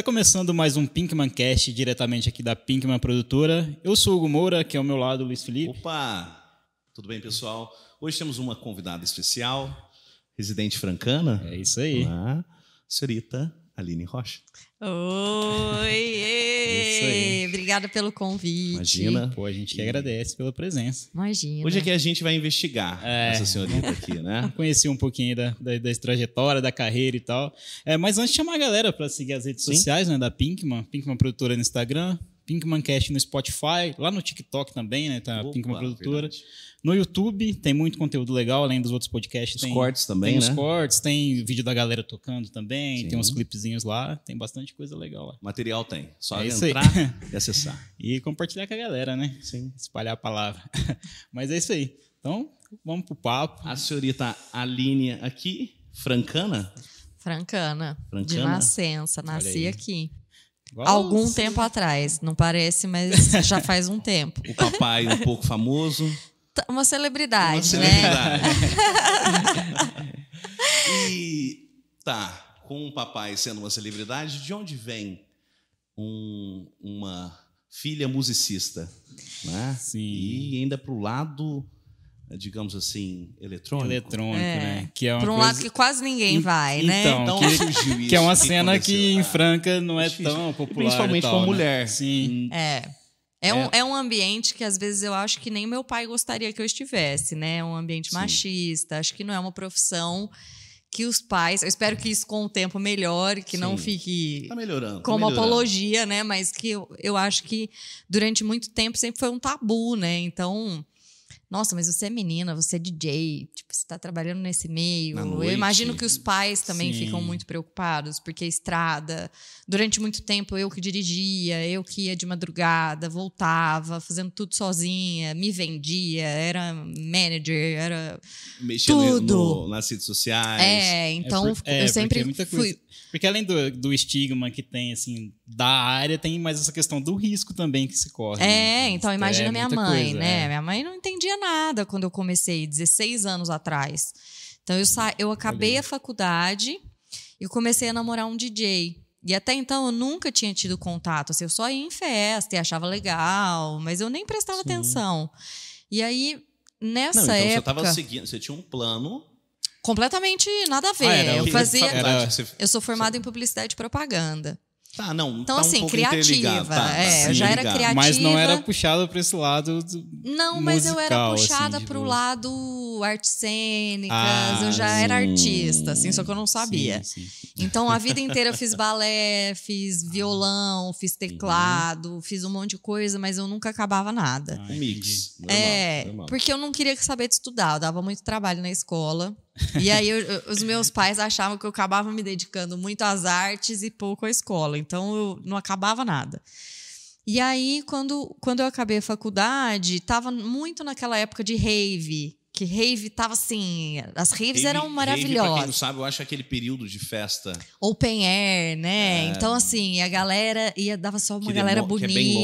Tá começando mais um Pinkman Cast diretamente aqui da Pinkman Produtora. Eu sou o Hugo Moura, que é ao meu lado o Luiz Felipe. Opa! Tudo bem, pessoal? Hoje temos uma convidada especial, residente francana. É isso aí. A senhorita Aline Rocha. Oi! Isso aí. Obrigada pelo convite. Imagina. Pô, a gente que agradece pela presença. Imagina. Hoje é que a gente vai investigar É. essa senhorita aqui, né? Conheci um pouquinho da, da, da trajetória, da carreira e tal. É, mas antes, chamar a galera para seguir as redes Sim. sociais né, da Pinkman. Pinkman Produtora no Instagram. Pinkman Cast no Spotify. Lá no TikTok também, né? Tá a Opa, Pinkman Produtora. verdade. No YouTube tem muito conteúdo legal, além dos outros podcasts. Os tem, cortes também, tem né? os cortes, tem vídeo da galera tocando também, Sim. tem uns clipezinhos lá, tem bastante coisa legal lá. Material tem. Só É entrar e acessar. E compartilhar com a galera, né? Sim. Espalhar a palavra. Mas é isso aí. Então, vamos pro papo. A senhorita Aline aqui, francana. Francana. De Francana? nascença. Olha Nasci aqui. Igual Algum os- tempo atrás. Não parece, mas já faz um tempo. O papai um pouco famoso. Tá, Uma celebridade, Uma né? celebridade. e tá, com o papai sendo uma celebridade, de onde vem um- uma filha musicista? Né? Sim. E ainda pro lado, digamos assim, eletrônico. eletrônico, É. né? Que é uma Por um coisa... lado que quase ninguém En- vai, né? então, Então que- surgiu isso. Que é uma o cena que em Franca não é difícil. tão popular. Principalmente tal, com a né? mulher. Sim. É. É, Um, é um ambiente que às vezes eu acho que nem meu pai gostaria que eu estivesse, né? É um ambiente Sim. machista. Acho que não é uma profissão que os pais. Eu espero que isso com o tempo melhore, que não Sim. fique Tá melhorando. tá como melhorando. apologia, né? Mas que eu, eu acho que durante muito tempo sempre foi um tabu, né? Então, nossa, mas você é menina, você é DJ, tipo, você tá trabalhando nesse meio. Eu imagino que os pais também Sim. ficam muito preocupados, porque a estrada, durante muito tempo eu que dirigia, eu que ia de madrugada, voltava, fazendo tudo sozinha, me vendia, era manager, era. Mexendo Tudo. no- nas redes sociais. É, então É por- é, eu sempre é fui. Porque além do, do estigma que tem, assim, da área, tem mais essa questão do risco também que se corre. É, né? então É imagina minha muita mãe, coisa, né? é. Minha mãe não entendia nada quando eu comecei, 16 anos atrás. Então eu, sa eu acabei a faculdade e comecei a namorar um DJ. E até então eu nunca tinha tido contato. Assim, eu só ia em festa e achava legal, mas eu nem prestava Sim. atenção. E aí, nessa Não, então você época, tava seguindo, você tinha um plano. completamente nada a ver. Ah, era eu fazia. era- você- Eu sou formada em publicidade e propaganda. Tá, não. Então, tá um assim, pouco criativa, tá, é, tá eu já era criativa. Mas não era puxado para esse lado. do- Não, mas eu era musical, puxada assim, pro tipo- lado artes cênicas, Ah, eu já era sim. artista, assim, só que eu não sabia. Sim, sim. Então, a vida inteira eu fiz balé, fiz violão, fiz Uhum. teclado, fiz um monte de coisa, mas eu nunca acabava nada. Ah, Um mix. Normal, é, normal. porque eu não queria saber de estudar, eu dava muito trabalho na escola. E aí, eu- eu- os meus pais achavam que eu acabava me dedicando muito às artes e pouco à escola. Então, eu não acabava nada. E aí, quando, quando eu acabei a faculdade, tava muito naquela época de rave. Que rave tava assim. As raves Rave- eram rave, Pra quem não maravilhosas. sabe, eu acho aquele período de festa Open air, né? Então, assim, a galera ia, dava só uma que galera demo- que bonita. é bem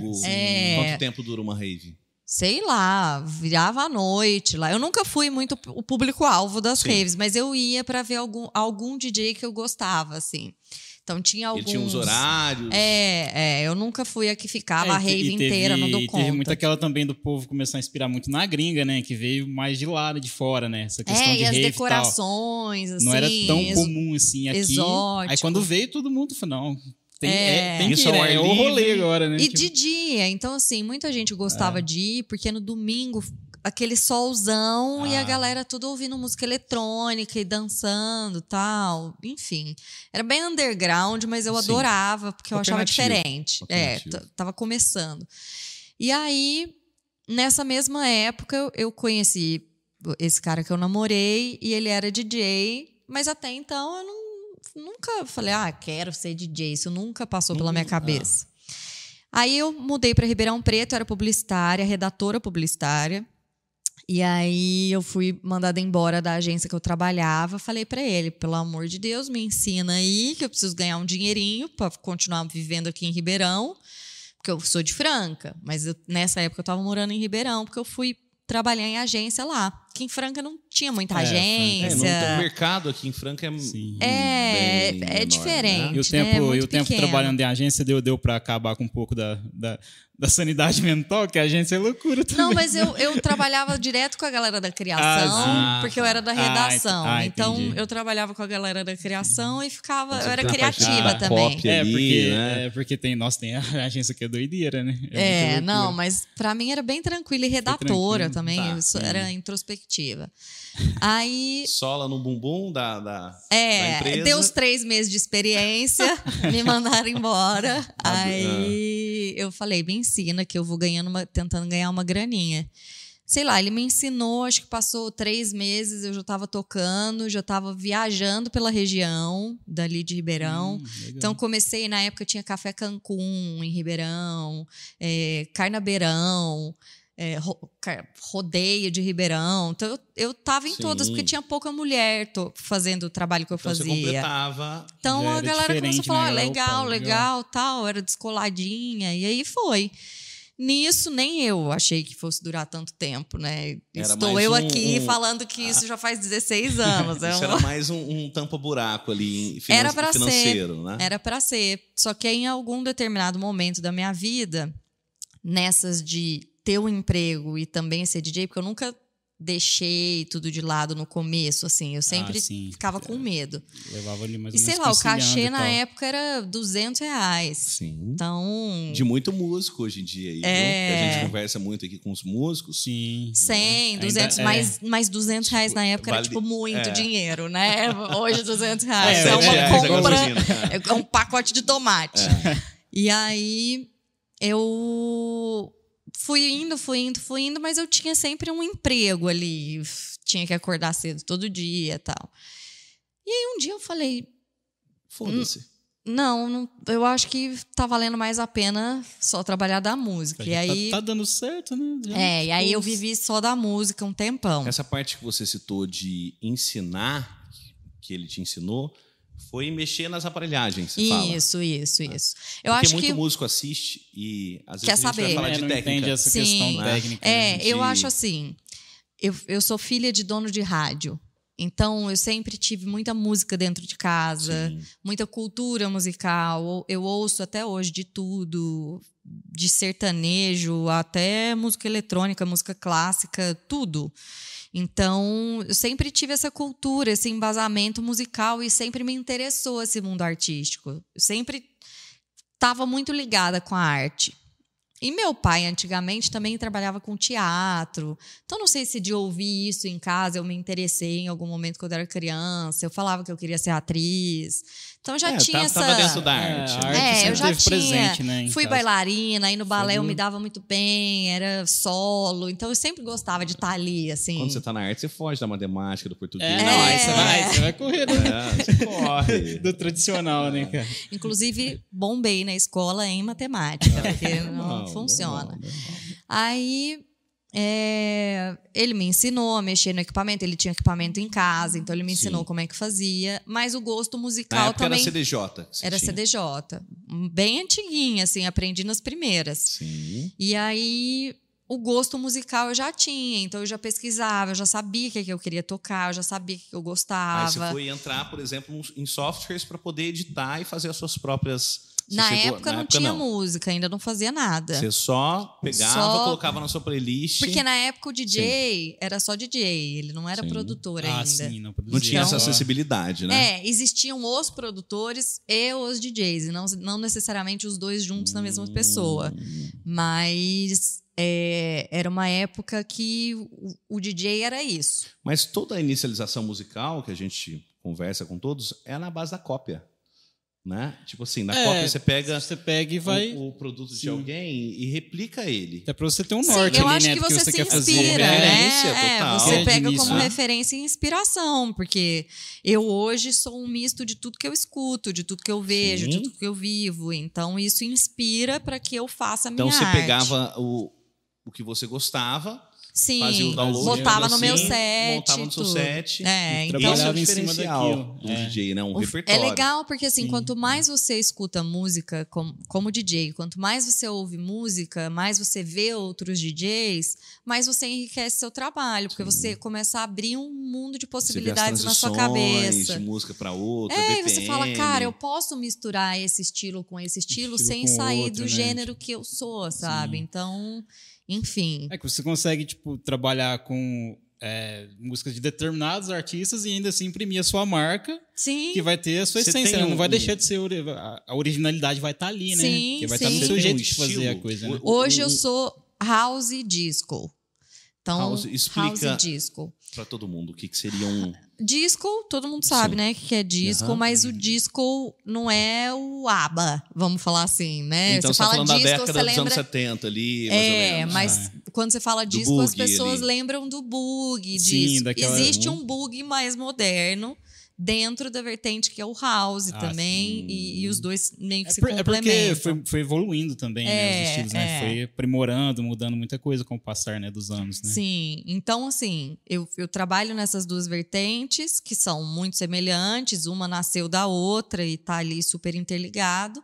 longo. É. Quanto tempo dura uma rave? Sei lá, virava à noite lá. Eu nunca fui muito o público-alvo das Sim. raves, mas eu ia pra ver algum, algum DJ que eu gostava, assim. Então tinha alguns. Ele tinha uns horários. É, é, eu nunca fui a que ficava É, a e rave e teve- inteira, não dou e conta. Teve muito aquela também do povo começar a inspirar muito na gringa, né? Que veio mais de lá, de fora, né? Essa questão é, de e as rave e tal. decorações, assim. Não era tão ex- comum assim aqui. exótico. Aí quando veio, todo mundo falou, não. Tem, É. é, tem que Isso ir, ao né? É o rolê agora, né? E Tipo, de dia. Então, assim, muita gente gostava É. de ir, porque no domingo, aquele solzão e a Ah. galera tudo ouvindo música eletrônica e dançando tal. Enfim. Era bem underground, mas eu Sim. adorava, porque eu achava diferente. É, tava começando. E aí, nessa mesma época, eu, eu conheci esse cara que eu namorei e ele era DJ, mas até então eu não, nunca falei, ah, quero ser DJ. Isso nunca passou pela minha cabeça. Aí eu mudei para Ribeirão Preto, era publicitária, redatora publicitária. E aí eu fui mandada embora da agência que eu trabalhava. Falei para ele, pelo amor de Deus, me ensina aí que eu preciso ganhar um dinheirinho para continuar vivendo aqui em Ribeirão, porque eu sou de Franca, mas eu- nessa época eu estava morando em Ribeirão, porque eu fui trabalhar em agência lá. Aqui em Franca não tinha muita É, É, agência. não tem- o mercado aqui em Franca é, Sim. É, bem é menor, diferente. E o né? tempo, e Muito o tempo pequeno. trabalhando de agência deu, deu para acabar com um pouco da, da, da sanidade mental, que a agência é loucura também. Não, mas eu, eu trabalhava direto com a galera da criação, Ah, porque eu era da Ah, redação. ah, então entendi. eu trabalhava com a galera da criação e ficava. Você Eu era criativa também. É, ali, porque, né? é porque tem, nossa, tem a agência que é doideira, né? É, não, mas pra mim era bem tranquilo e redatora também. tá, sim. era introspectiva. Aí Sola no bumbum da, da, da É, empresa. deu os três meses de experiência, me mandaram embora. Ah, Aí eu falei, me ensina que eu vou ganhando uma, tentando ganhar uma graninha. Sei lá, ele me ensinou, acho que passou três meses, eu já estava tocando, já estava viajando pela região dali de Ribeirão. Hum. Então comecei, na época tinha Café Cancún em Ribeirão, é, Carnabeirão, é, Rodeio de Ribeirão. Então eu, eu tava em Sim. todas, porque tinha pouca mulher to- fazendo o trabalho que eu Então você fazia. completava. Então a era galera começou a diferente, falar, né? "Ah, Galera, legal, opa, legal, legal." tal, era descoladinha, e aí foi. Nisso, nem eu achei que fosse durar tanto tempo, né? Era Estou eu um- aqui um- falando que isso já faz 16 anos. é Isso um- era mais um, tampa-buraco ali finan Era pra ser. financeiro, né? Era para ser. Só que em algum determinado momento da minha vida, nessas de ter um emprego e também ser DJ, porque eu nunca deixei tudo de lado no começo, assim. Eu sempre Ah, sim. ficava com medo. Levava ali mais E sei lá, o cachê na época era 200 reais. Sim. Então, De muito músico hoje em dia? É. A gente conversa muito aqui com os músicos. Sim. 100, Ainda 200, é. mais, mais 200 reais na época era, Vale- tipo, muito é. dinheiro, né? Hoje, 200 reais É, é, uma compra, é um pacote de tomate. É. E aí, eu fui indo, fui indo, fui indo, mas eu tinha sempre um emprego ali. Tinha que acordar cedo todo dia e tal. E aí, um dia eu falei, Foda-se. não, não, eu acho que tá valendo mais a pena só trabalhar da música. E Já aí... Tá, tá dando certo, né? Já, É, e aí eu vivi só da música um tempão. Essa parte que você citou de ensinar, que ele te ensinou, foi mexer nas aparelhagens, você fala. Isso, isso, isso. Eu Porque acho muito que. músico assiste e às vezes Quer a gente saber. vai falar é, de não técnica. entende essa Sim. questão Né? técnica. É, né? eu acho assim. Eu, eu sou filha de dono de rádio. Então, eu sempre tive muita música dentro de casa, Sim. muita cultura musical. Eu ouço até hoje de tudo, de sertanejo até música eletrônica, música clássica, tudo. Então, eu sempre tive essa cultura, esse embasamento musical e sempre me interessou esse mundo artístico. Eu sempre estava muito ligada com a arte. E meu pai, antigamente, também trabalhava com teatro. Então, não sei se de ouvir isso em casa eu me interessei em algum momento quando eu era criança. Eu falava que eu queria ser atriz. Então, já É, tinha tá- essa. Tava dentro da É, arte. né? arte É, sempre eu já teve tinha. presente, né, Fui casa. bailarina, aí no balé eu do- me dava muito bem, era solo. Então, eu sempre gostava de estar ali, assim. Quando você tá na arte, você foge da matemática, do português. É, não, aí É. você vai, você vai correr do, É, você corre. do tradicional, né, cara? Inclusive, bombei na escola em matemática, porque não Normal, funciona. normal, normal. Aí é, ele me ensinou a mexer no equipamento, ele tinha equipamento em casa, então ele me ensinou Sim. como é que fazia, mas o gosto musical também era CDJ. era tinha. CDJ, bem antiguinha, assim, aprendi nas primeiras. Sim. E aí o gosto musical eu já tinha, então eu já pesquisava, eu já sabia o que, que eu queria tocar, eu já sabia o que eu Aí gostava. você foi entrar, por exemplo, em softwares para poder editar e fazer as suas próprias. Você Na chegou- época na não tinha música, ainda não fazia nada. Você só pegava, Só- colocava na sua playlist. Porque na época o DJ era só DJ, ele não era Sim. produtor Ah, ainda. sim, não Não produzia. tinha essa só- acessibilidade, né? É, existiam os produtores e os DJs, e não, não necessariamente os dois juntos na mesma pessoa. Mas é, era uma época que o, o DJ era isso. Mas toda a inicialização musical que a gente conversa com todos é na base da cópia. Né? Tipo assim, na É, cópia você pega Você pega e vai. o, o produto de Sim. alguém e replica ele. Até pra você ter um Sim, norte eu ali, acho né? que você, você se quer fazer. inspira, Referência né? É, total. você É, pega de como né? referência e inspiração, porque eu hoje sou um misto de tudo que eu escuto, de tudo que eu vejo, de Sim. tudo que eu vivo. Então isso inspira para que eu faça a minha Então você arte. pegava o, o que você gostava Sim, fazia o download. botava tudo no meu assim, set. Montava no seu tudo. set. É, E então. É trabalhava em cima daquilo, do é. DJ, né? Um O- É repertório. legal porque assim, Sim. quanto mais você escuta música como, como DJ, quanto mais você ouve música, mais você vê outros DJs, mais você enriquece seu trabalho, porque você começa a abrir um mundo de Você vê as possibilidades na sua cabeça. de música pra outra, É, e BPM. você fala, cara, eu posso misturar esse estilo com esse estilo, Estilo sem sair outro, do né? gênero que eu sou, sabe? Então, enfim. É que você consegue, tipo, trabalhar com é, músicas de determinados artistas e ainda assim imprimir a sua marca, Sim. que vai ter a sua Você essência. tem né? Não vai um- deixar de ser. a- originalidade vai estar ali, né? Sim, que vai estar sim. no Você seu jeito um de fazer a coisa, né? Hoje eu um- sou house e disco. Então, House, explica- house e disco. Pra todo mundo, o que, que seria um... Disco, todo mundo sabe, Sim. né, o que é disco, Aham. mas o disco não é o ABBA, vamos falar assim, né? então você você tá fala falando disco, da década você dos anos lembra 70 ali, É, mas quando você fala disco, as pessoas ali. lembram do boogie Sim, disco. daquela- Existe Uhum. um boogie mais moderno dentro da vertente que é o house Ah, também, e, e os dois meio que É, se por- é porque complementam. foi, foi evoluindo também, né? É, Os estilos, né? é. Foi aprimorando, mudando muita coisa com o passar né, dos anos, né? Sim, então assim, eu, eu trabalho nessas duas vertentes que são muito semelhantes, uma nasceu da outra e tá ali super interligado,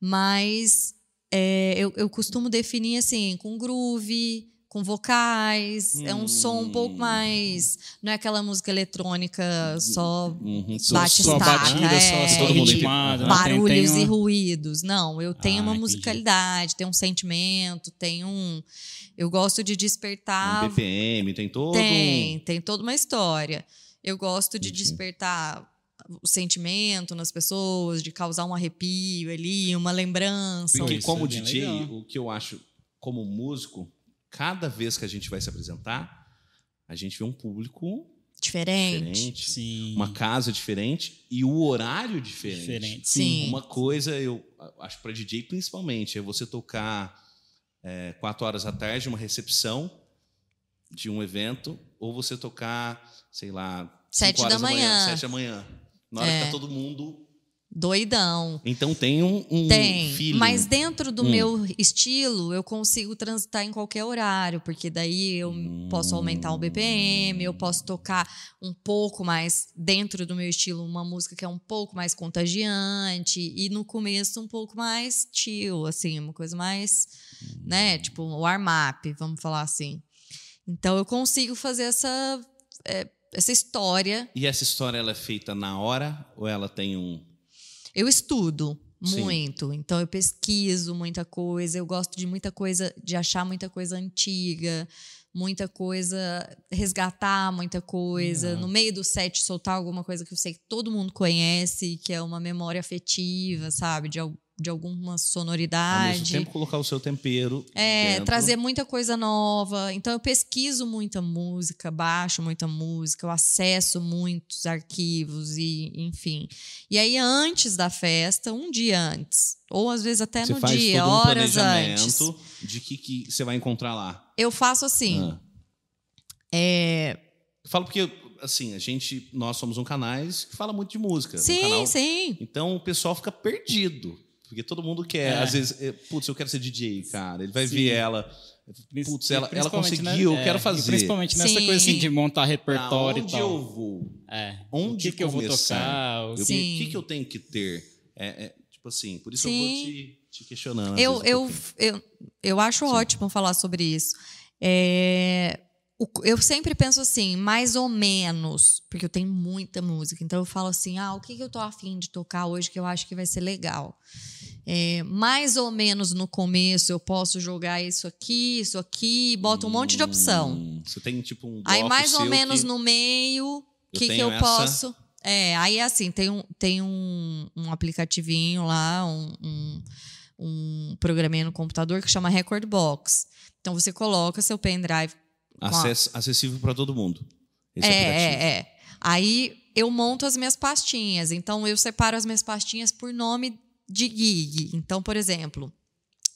mas é, eu, eu costumo definir assim, com groove, com vocais, é um som um pouco Hum. mais. Não é aquela música eletrônica só Uhum, Só, Bate só estaca, batida, é. só, só Todo mundo ritmada. né? barulhos Tem- tem e uma- ruídos. Não, eu tenho Ah, uma musicalidade, tenho um sentimento, tenho um. Eu gosto de Um despertar BPM, tem todo tem, um... tem toda uma história. Eu gosto de Entendi. despertar o sentimento nas pessoas, de causar um arrepio ali, uma lembrança. Porque Isso como é DJ, legal. o que eu acho, como músico, cada vez que a gente vai se apresentar, a gente vê um público Diferente. diferente, Sim. uma casa diferente e o horário diferente. diferente. Sim. Uma coisa, eu acho para DJ principalmente, é você tocar é, quatro horas da tarde, uma recepção de um evento, ou você tocar, sei lá, Sete horas da manhã. sete da manhã. Na hora É. que tá todo mundo. Doidão. Então tem um, um Tem. feeling. Mas dentro do Hum. meu estilo, eu consigo transitar em qualquer horário, porque daí eu posso aumentar o BPM, eu posso tocar um pouco mais dentro do meu estilo, uma música que é um pouco mais contagiante, e no começo um pouco mais chill, assim, uma coisa mais, né, tipo o warm-up, vamos falar assim. Então eu consigo fazer essa, é, essa história E essa história ela é feita na hora ou ela tem um. Eu estudo Sim. muito, então eu pesquiso muita coisa, eu gosto de muita coisa, de achar muita coisa antiga, muita coisa, resgatar muita coisa, no meio do set soltar alguma coisa que eu sei que todo mundo conhece, que é uma memória afetiva, sabe, de, de alguma Ao mesmo sonoridade. tempo, colocar o seu tempero. É, dentro. trazer muita coisa nova. Então eu pesquiso muita música, baixo muita música, eu acesso muitos arquivos e, enfim. E aí antes da festa, um dia antes, ou às vezes até Você no faz dia, todo um horas antes, de que, que você vai encontrar lá. eu faço assim. Ah. é, Eu falo porque, assim, a gente, nós somos um canal que fala muito de música. um sim, canal- sim. Então o pessoal fica perdido. Porque todo mundo quer. É. Às vezes, é, putz, eu quero ser DJ, cara. Ele vai Sim. ver ela. Putz, ela, ela conseguiu, né? eu quero É, e fazer. Principalmente nessa Sim. coisa assim, de montar Pra repertório e onde tal. eu vou? É. Onde o que, que eu vou tocar? o- Eu- Sim. O que, que eu tenho que ter? É, é, tipo assim, por isso eu Sim. vou te, te questionando. Eu, vezes, um eu, eu, eu acho ótimo falar sobre isso. É, eu sempre penso assim, mais ou menos, porque eu tenho muita música. Então eu falo assim: ah, o que, que eu tô afim de tocar hoje que eu acho que vai ser legal? É, mais ou menos no começo eu posso jogar isso aqui, isso aqui, boto um monte de opção. Hum, Você tem tipo um. Aí mais ou menos que- no meio, o que, que eu essa- posso. É, aí assim, tem um, tem um, um aplicativinho lá, um, um, um programinha no computador que chama Record Box. Então você coloca seu pendrive. com a- Acess- acessível para todo mundo. Esse é, aplicativo. é, é. Aí eu monto as minhas pastinhas. Então eu separo as minhas pastinhas por nome de gig. Então, por exemplo,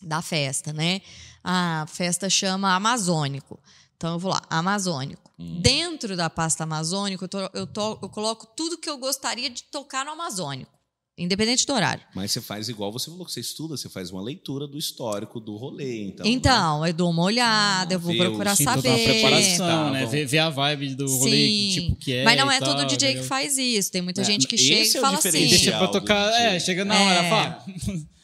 da festa, né? A festa chama Amazônico. Então eu vou lá, Amazônico. Hum. Dentro da pasta Amazônico, eu, to- eu to- eu coloco tudo que eu gostaria de tocar no Amazônico. Independente do horário. Mas você faz igual você falou que você estuda, você faz uma leitura do histórico do rolê, então. Então, né? eu dou uma olhada, Ah, eu vou procurar Sim, toda saber. uma preparação, Tá, né? Ver, ver a vibe do rolê, que Sim. tipo que é. Mas não é todo tal, DJ que faz isso. Tem muita É, gente que esse chega é e fala assim. deixa pra tocar. É, chega na hora, É. fala.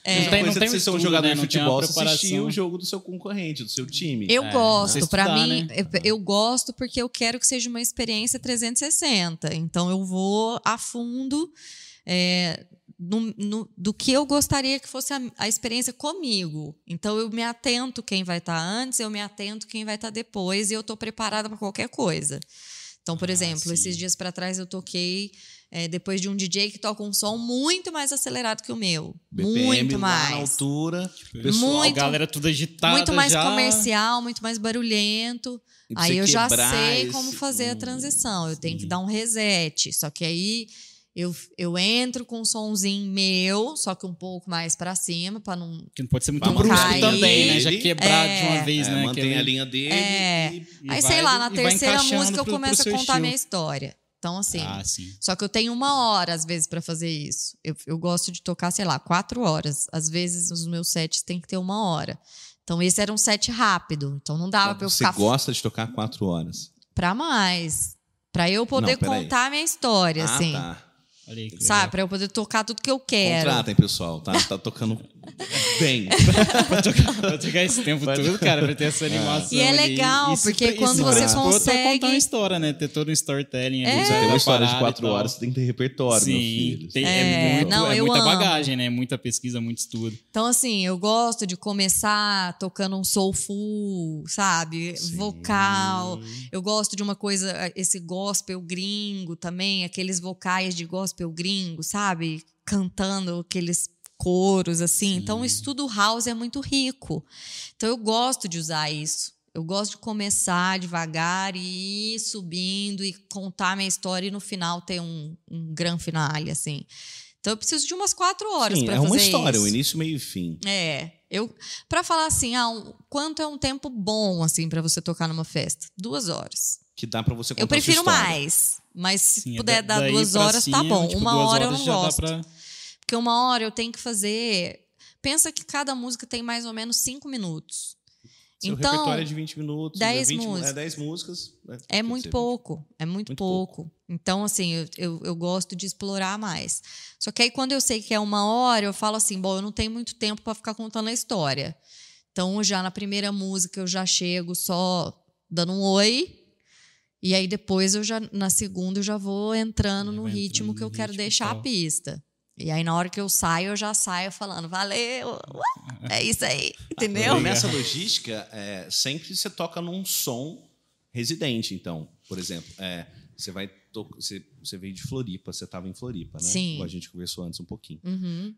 É. Não tem, não Coisa tem um um estudo, jogador né? de Não futebol, você assistir o jogo do seu concorrente, do seu time. Eu É, gosto, estudar, mim, né? eu, eu gosto porque eu quero que seja uma experiência 360. Então eu vou a fundo é, no- no- do que eu gostaria que fosse a, a experiência comigo. Então eu me atento quem vai estar antes, eu me atento quem vai estar depois e eu tô preparada para qualquer coisa. Então, por Ah, exemplo, sim. esses dias para trás eu toquei é, depois de um DJ que toca um som muito mais acelerado que o meu, BPM muito lá na mais. altura. Pessoal, Muito- A galera tudo agitada. Muito mais já. comercial, muito mais barulhento. e Aí eu já sei esse- como fazer a transição. Eu tenho que dar um reset. Só que aí eu, eu entro com um sonzinho meu, só que um pouco mais pra cima, pra não. Que não pode ser muito brusco cair. também, né? Já quebrar É. de uma vez, é, né? mantém Aquele- a linha dele É. e e aí, vai- sei lá, na terceira música eu pro- pro começo a contar estilo. minha história. Então, assim. Ah, sim. Só que eu tenho uma hora, às vezes, pra fazer isso. Eu, eu gosto de tocar, sei lá, quatro horas. Às vezes, os meus sets têm que ter uma hora. Então, esse era um set rápido. Então, não dava pra eu Você ficar gosta de tocar quatro horas. pra mais. Pra eu poder Não, contar minha história, ah, assim. tá. Olha aí, que Sabe? Pra eu poder tocar tudo que eu quero. Contratem, pessoal, tá? Tá tocando bem. pra, tocar, pra tocar esse tempo todo, cara, pra ter essa animação. E é ali. legal, porque pre- quando você predispor pra consegue- contar uma história, né? Ter todo um storytelling ali. É. Você tem uma história de quatro horas, você tem que ter repertório, meu Sim, filho. tem, É, é, muito, não, é eu muita amo. bagagem, né? Muita pesquisa, muito estudo. Então, assim, eu gosto de começar tocando um soulful, sabe? Sim. Vocal. Eu gosto de uma coisa, esse gospel gringo também, aqueles vocais de gospel gringo, sabe? Cantando aqueles coros, assim. Então, o estudo house é muito rico. Então, eu gosto de usar isso. Eu gosto de começar devagar e ir subindo e contar minha história e no final ter um, um grande finale, assim. Então, eu preciso de umas quatro horas Sim, para é fazer uma história, isso. o início, meio e fim. É, eu para falar assim, ah, um- quanto é um tempo bom assim para você tocar numa festa? Duas horas. Que dá pra você contar eu prefiro mais, mas se Sim, é puder da- dar duas horas tá cima, bom. tipo, Uma hora eu não gosto, pra- porque uma hora eu tenho que fazer. Pensa que cada música tem mais ou menos cinco minutos. Seu então repertório é de 20 minutos. 10 é 20, músicas. É 10 músicas. né? É Quer muito pouco, é muito, Muito pouco. Então, assim, eu, eu, eu gosto de explorar mais. Só que aí, quando eu sei que é uma hora, eu falo assim: bom, eu não tenho muito tempo para ficar contando a história. Então, já na primeira música, eu já chego só dando um oi. E aí, depois, eu já, na segunda, eu já vou entrando Já no ritmo entrando que eu quero ritmo deixar a tal. pista. E aí, na hora que eu saio, eu já saio falando: valeu, ué, é isso aí, entendeu? Então, nessa logística, é, sempre você toca num som residente. Então, por exemplo, é, você vai você, você veio de Floripa, você estava em Floripa, né? Sim. Como a gente conversou antes um pouquinho. Uhum.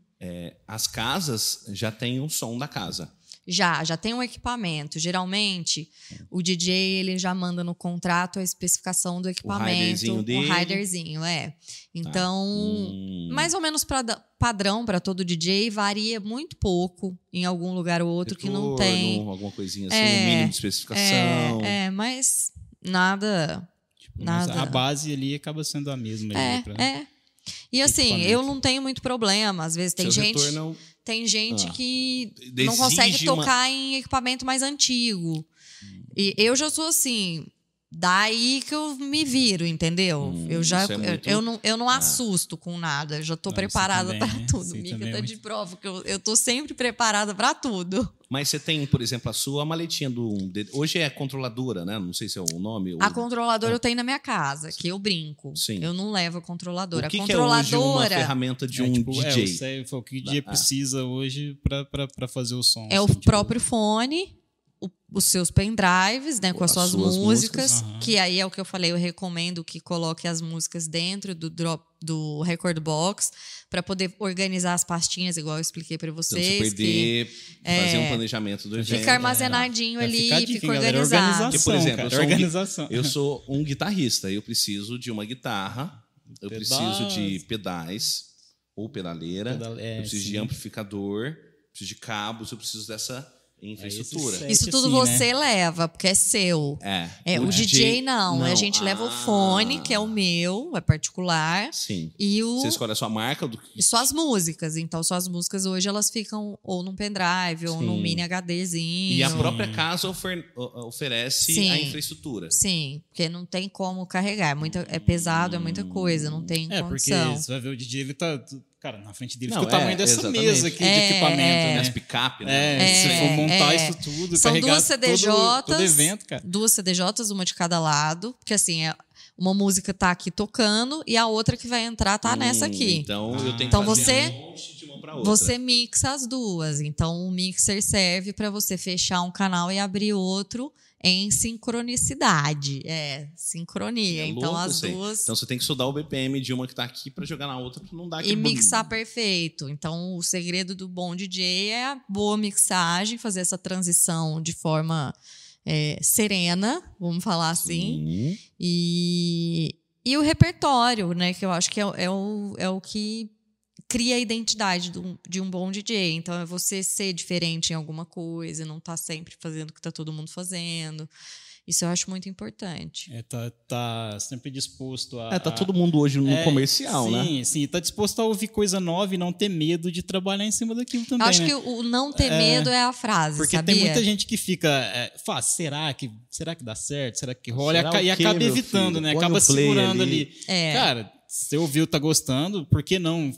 As casas já têm um som da casa. Já, já tem um equipamento. Geralmente, o DJ ele já manda no contrato a especificação do equipamento, riderzinho dele. o riderzinho, é. Então, Hum, mais ou menos pra, padrão para todo DJ, varia muito pouco em algum lugar ou outro que não retorno, tem. Alguma coisinha assim, É, um mínimo de especificação. É, é, mas nada. Mas Nada. a base ali acaba sendo a mesma. É, pra- é. E assim, eu não tenho muito problema. Às vezes tem Seu gente. retorno Tem gente Ah. que Exige não consegue uma- tocar em equipamento mais antigo. E eu já sou assim. Daí que eu me viro, entendeu? Hum, eu já é eu- muito- eu, não, eu não Ah. assusto com nada. Eu já tô Não, preparada também, pra né? tudo. Mica é tá muito- de prova, que eu, eu tô sempre preparada pra tudo. Mas você tem, por exemplo, a sua maletinha do. de- Hoje é controladora, né? Não sei se é o nome. A ou- controladora eu tenho na minha casa, que eu brinco. Sim. Eu não levo a controladora. O que, a que é hoje uma controladora ferramenta de É, um tipo, é, DJ? eu foi o que o DJ Ah. precisa hoje pra, pra, pra fazer o som. É o assim, tipo, próprio fone, o- os seus pendrives, né, com as As suas, suas músicas, músicas. Aham. que aí é o que eu falei, eu recomendo que coloque as músicas dentro do drop do record box para poder organizar as pastinhas, igual eu expliquei para Então, se vocês, que perder, fazer um planejamento do evento. fica armazenadinho é, ali, fica fica organizado. Porque, por exemplo, cara, eu sou um organização. Eu sou um guitarrista, eu preciso de uma guitarra, eu Pedais. preciso de pedais ou pedaleira, Pedal- é, eu preciso de sim. amplificador, preciso de cabos, eu preciso dessa infraestrutura. É, esse Isso tudo assim, né? você leva, porque é seu. É. É, o, DJ, não. A não. gente leva o Ah. fone, que é o meu, é particular, Sim. e o Você escolhe a sua marca do e suas músicas. Então, suas músicas hoje elas ficam ou num pendrive ou Sim. num mini HDzinho. E a própria casa ofer- o- oferece Sim. a infraestrutura. Sim, porque não tem como carregar. É, muita, é pesado, é muita coisa, não tem É, porque condição. você vai ver o DJ, ele tá. Cara, na frente dele Não, fica o tamanho é, dessa exatamente. mesa aqui de É, equipamento, é. né? As picape, É, né? se É, for montar é. isso tudo, São carregar duas CDJs, todo, todo evento, cara. duas CDJs, uma de cada lado, porque assim, é- uma música tá aqui tocando e a outra que vai entrar tá nessa Hum, aqui. Então eu tenho que Então fazer você- um monte pra outra. Você mixa as duas. Então, o mixer serve para você fechar um canal e abrir outro em sincronicidade. É, sincronia. É então, as aí. duas. Então você tem que estudar o BPM de uma que tá aqui pra jogar na outra pra não dar e mixar bum. perfeito. Então, o segredo do bom DJ é a boa mixagem, fazer essa transição de forma é, serena, vamos falar assim. Sim. E, e o repertório, né? Que eu acho que é, é o, é o que cria a identidade de um bom DJ. Então, é você ser diferente em alguma coisa, não estar sempre fazendo o que está todo mundo fazendo. Isso eu acho muito importante. É, tá, tá sempre disposto a. É, tá a- todo mundo hoje no É, comercial, sim, né? Sim, sim. Tá disposto a ouvir coisa nova e não ter medo de trabalhar em cima daquilo também. eu acho né? que o não ter medo é a frase, Porque sabia? tem muita gente que fica. É, fala, será que, será que dá certo? Será que rola? E Será e quê, acaba meu evitando, filho? né? Põe Acaba segurando ali. ali. É. Cara, você ouviu, tá gostando, por que não?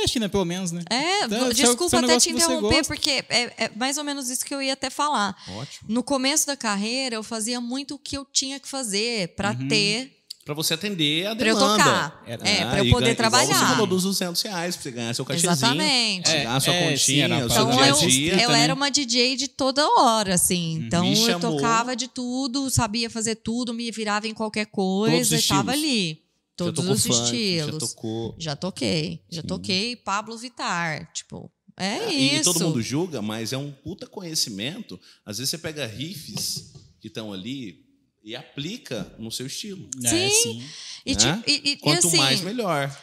Teste, né? Pelo menos, né? É, se é desculpa é até te interromper, porque é, é mais ou menos isso que eu ia até falar. Ótimo. No começo da carreira, eu fazia muito o que eu tinha que fazer para Uhum. ter, Pra você atender a para eu demanda. tocar. É, para eu poder ganha- igual Você trabalhar. falou dos 200 reais pra você ganhar seu cachezinho. Exatamente. A sua É, é, sim, continha, era o pra seu Então dia a eu, dia. eu né? era uma DJ de toda hora, assim. Então Me eu chamou. tocava de tudo, sabia fazer tudo, me virava em qualquer Todos coisa os e tava estilos. ali. Todos os funk, estilos. Já tocou. Já toquei. Já Sim. toquei Pablo Vittar. Tipo, é Ah, e, isso. todo mundo julga, mas é um puta conhecimento. Às vezes você pega riffs que estão ali e aplica no seu estilo. É, Sim. sim. E, né? e- e- e Quanto assim, mais, melhor.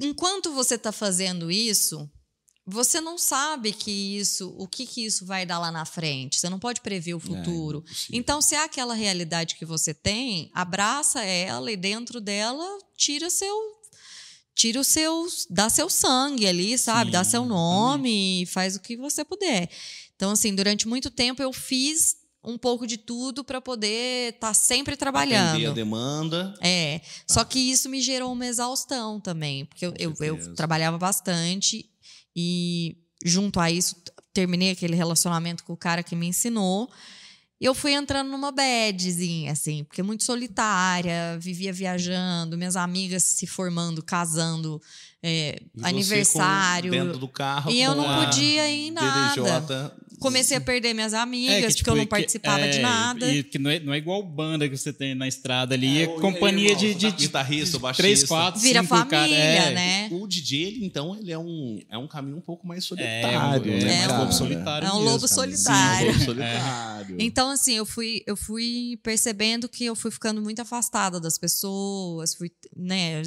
enquanto você está fazendo isso, você não sabe que isso, o que, que isso vai dar lá na frente. Você não pode prever o futuro. impossível. então, se é aquela realidade que você tem, abraça ela e dentro dela tira seu tira o seu, dá seu sangue ali, sabe? Sim, dá seu nome e faz o que você puder. Então, assim, durante muito tempo eu fiz um pouco de tudo para poder estar sempre trabalhando. Atender a demanda. É, só que isso me gerou uma exaustão também, porque eu, eu, eu trabalhava bastante e junto a isso terminei aquele relacionamento com o cara que me ensinou. E eu fui entrando numa badzinha, assim, porque muito solitária, vivia viajando, minhas amigas se formando, casando, é, aniversário. dentro do carro. E eu não podia ir em nada. DDJ. Comecei a perder minhas amigas, É, que, porque tipo, eu não que- participava é, de nada. E que não é, não é igual banda que você tem na estrada ali, é, É, companhia irmão, de, de, tá guitarrista, o baixista. três, quatro, Vira cinco cara, família, é, né? O DJ, ele, então, ele é um, é um caminho um pouco mais É, solitário, é, né, mais cara? lobo solitário É um lobo cara. solitário. Sim, lobo solitário. Então, assim, eu fui, eu fui percebendo que eu fui ficando muito afastada das pessoas, fui, né?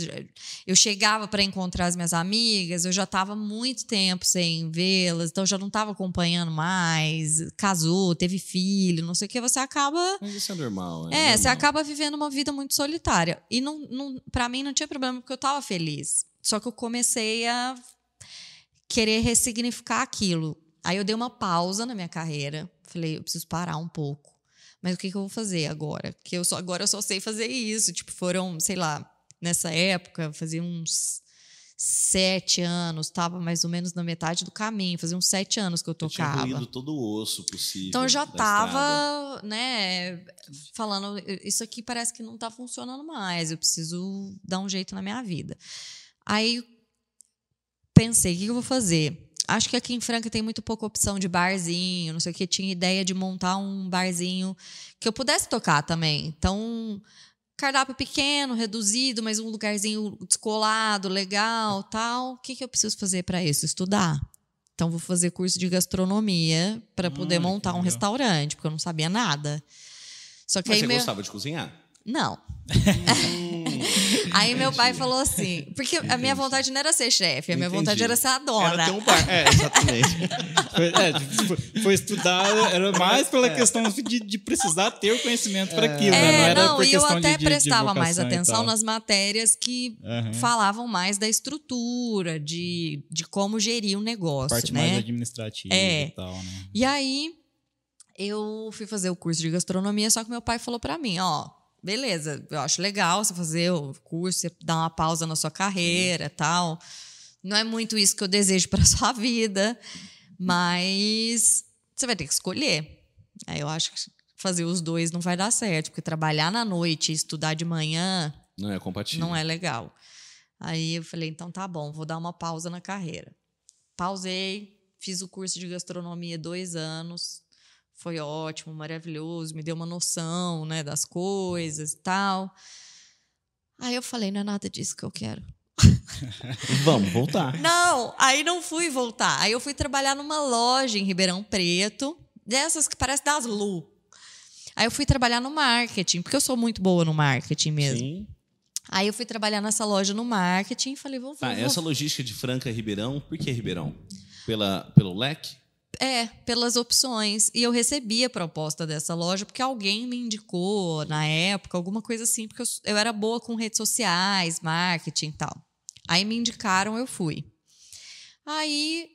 Eu chegava para encontrar as minhas amigas, eu já estava muito tempo sem vê-las, então eu já não estava acompanhando mais. Casou, teve filho, não sei o que, você acaba. Mas isso é normal. É, você normal. acaba vivendo uma vida muito solitária. E não, não, para mim não tinha problema, porque eu estava feliz. Só que eu comecei a querer ressignificar aquilo. Aí eu dei uma pausa na minha carreira. Falei, eu preciso parar um pouco. Mas o que, que eu vou fazer agora? Que eu só, agora eu só sei fazer isso. Tipo, foram, sei lá, nessa época, fazia uns sete anos, estava mais ou menos na metade do caminho, fazia uns sete anos que eu Eu tinha tocava. todo o osso possível. Então eu já da estrada. tava, né, falando, isso aqui parece que não tá funcionando mais, eu preciso dar um jeito na minha vida. Aí pensei, o que eu vou fazer? Acho que aqui em Franca tem muito pouca opção de barzinho, não sei o que. Tinha ideia de montar um barzinho que eu pudesse tocar também. Então, cardápio pequeno, reduzido, mas um lugarzinho descolado, legal, tal. O que, que eu preciso fazer para isso? Estudar. Então, vou fazer curso de gastronomia para poder que montar um restaurante, porque eu não sabia nada. Só que Mas aí você meu... gostava de cozinhar? Não. Aí meu pai falou assim, porque a minha vontade não era ser chefe, a minha Entendi. vontade era ser a dona. Era ter um bar. É, exatamente. Foi, é, tipo, foi estudar, era mais pela questão de, de precisar ter o conhecimento para aquilo, né? Não É, era não, por e eu até de, prestava de mais atenção nas matérias que Aham. falavam mais da estrutura, de, de como gerir um negócio, parte né? mais administrativa É. e tal, né? E aí eu fui fazer o curso de gastronomia, só que meu pai falou pra mim, ó, beleza, eu acho legal você fazer o curso, você dar uma pausa na sua carreira, tal. Não é muito isso que eu desejo para sua vida, mas você vai ter que escolher. Aí eu acho que fazer os dois não vai dar certo, porque trabalhar na noite e estudar de manhã Não é compatível. não é legal. Aí eu falei, então tá bom, vou dar uma pausa na carreira. Pausei, fiz o curso de gastronomia dois anos. Foi ótimo, maravilhoso, me deu uma noção né, das coisas e tal. Aí eu falei, não é nada disso que eu quero. Vamos voltar. Não, aí não fui voltar. Aí eu fui trabalhar numa loja em Ribeirão Preto, dessas que parece das Lu. Aí eu fui trabalhar no marketing, porque eu sou muito boa no marketing mesmo. Sim. Aí eu fui trabalhar nessa loja no marketing e falei, vou, vou, Tá, vou essa logística de Franca e Ribeirão, por que Ribeirão? Pela, pelo leque? É, pelas opções. E eu recebi a proposta dessa loja porque alguém me indicou na época, alguma coisa assim, porque eu, eu era boa com redes sociais, marketing e tal. Aí me indicaram, eu fui. Aí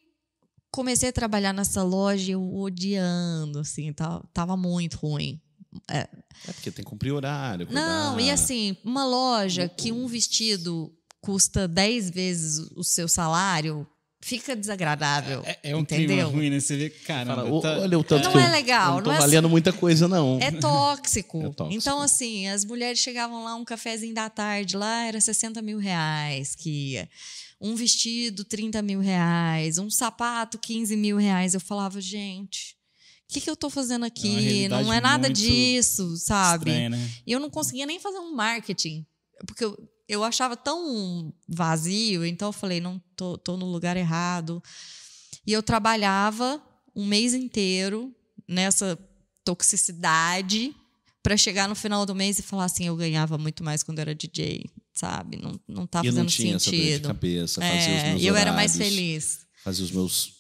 comecei a trabalhar nessa loja, eu odiando, assim, tava, tava muito ruim. É porque tem que cumprir horário. Não, cuidar. e assim, uma loja que um vestido custa 10 vezes o seu salário, fica desagradável. É, é um entendeu? clima ruim, né? Você vê, caramba, Fala, "Ô, tá- olha o tanto Não que eu é legal, não tô não é valendo muita coisa, não. É tóxico. É tóxico. Então, assim, as mulheres chegavam lá, um cafezinho da tarde lá era 60 mil reais que ia. Um vestido, 30 mil reais. Um sapato, 15 mil reais. Eu falava, gente, o que, que eu tô fazendo aqui? realidade não é nada disso, sabe? estranha, né? E eu não conseguia nem fazer um marketing. Porque eu, eu achava tão vazio, então eu falei, não, tô, tô no lugar errado. E eu trabalhava um mês inteiro nessa toxicidade para chegar no final do mês e falar assim, eu ganhava muito mais quando era DJ, sabe? Não, não tá e fazendo não tinha essa dor de sentido. cabeça, É, eu era mais horários, feliz. Fazia os meus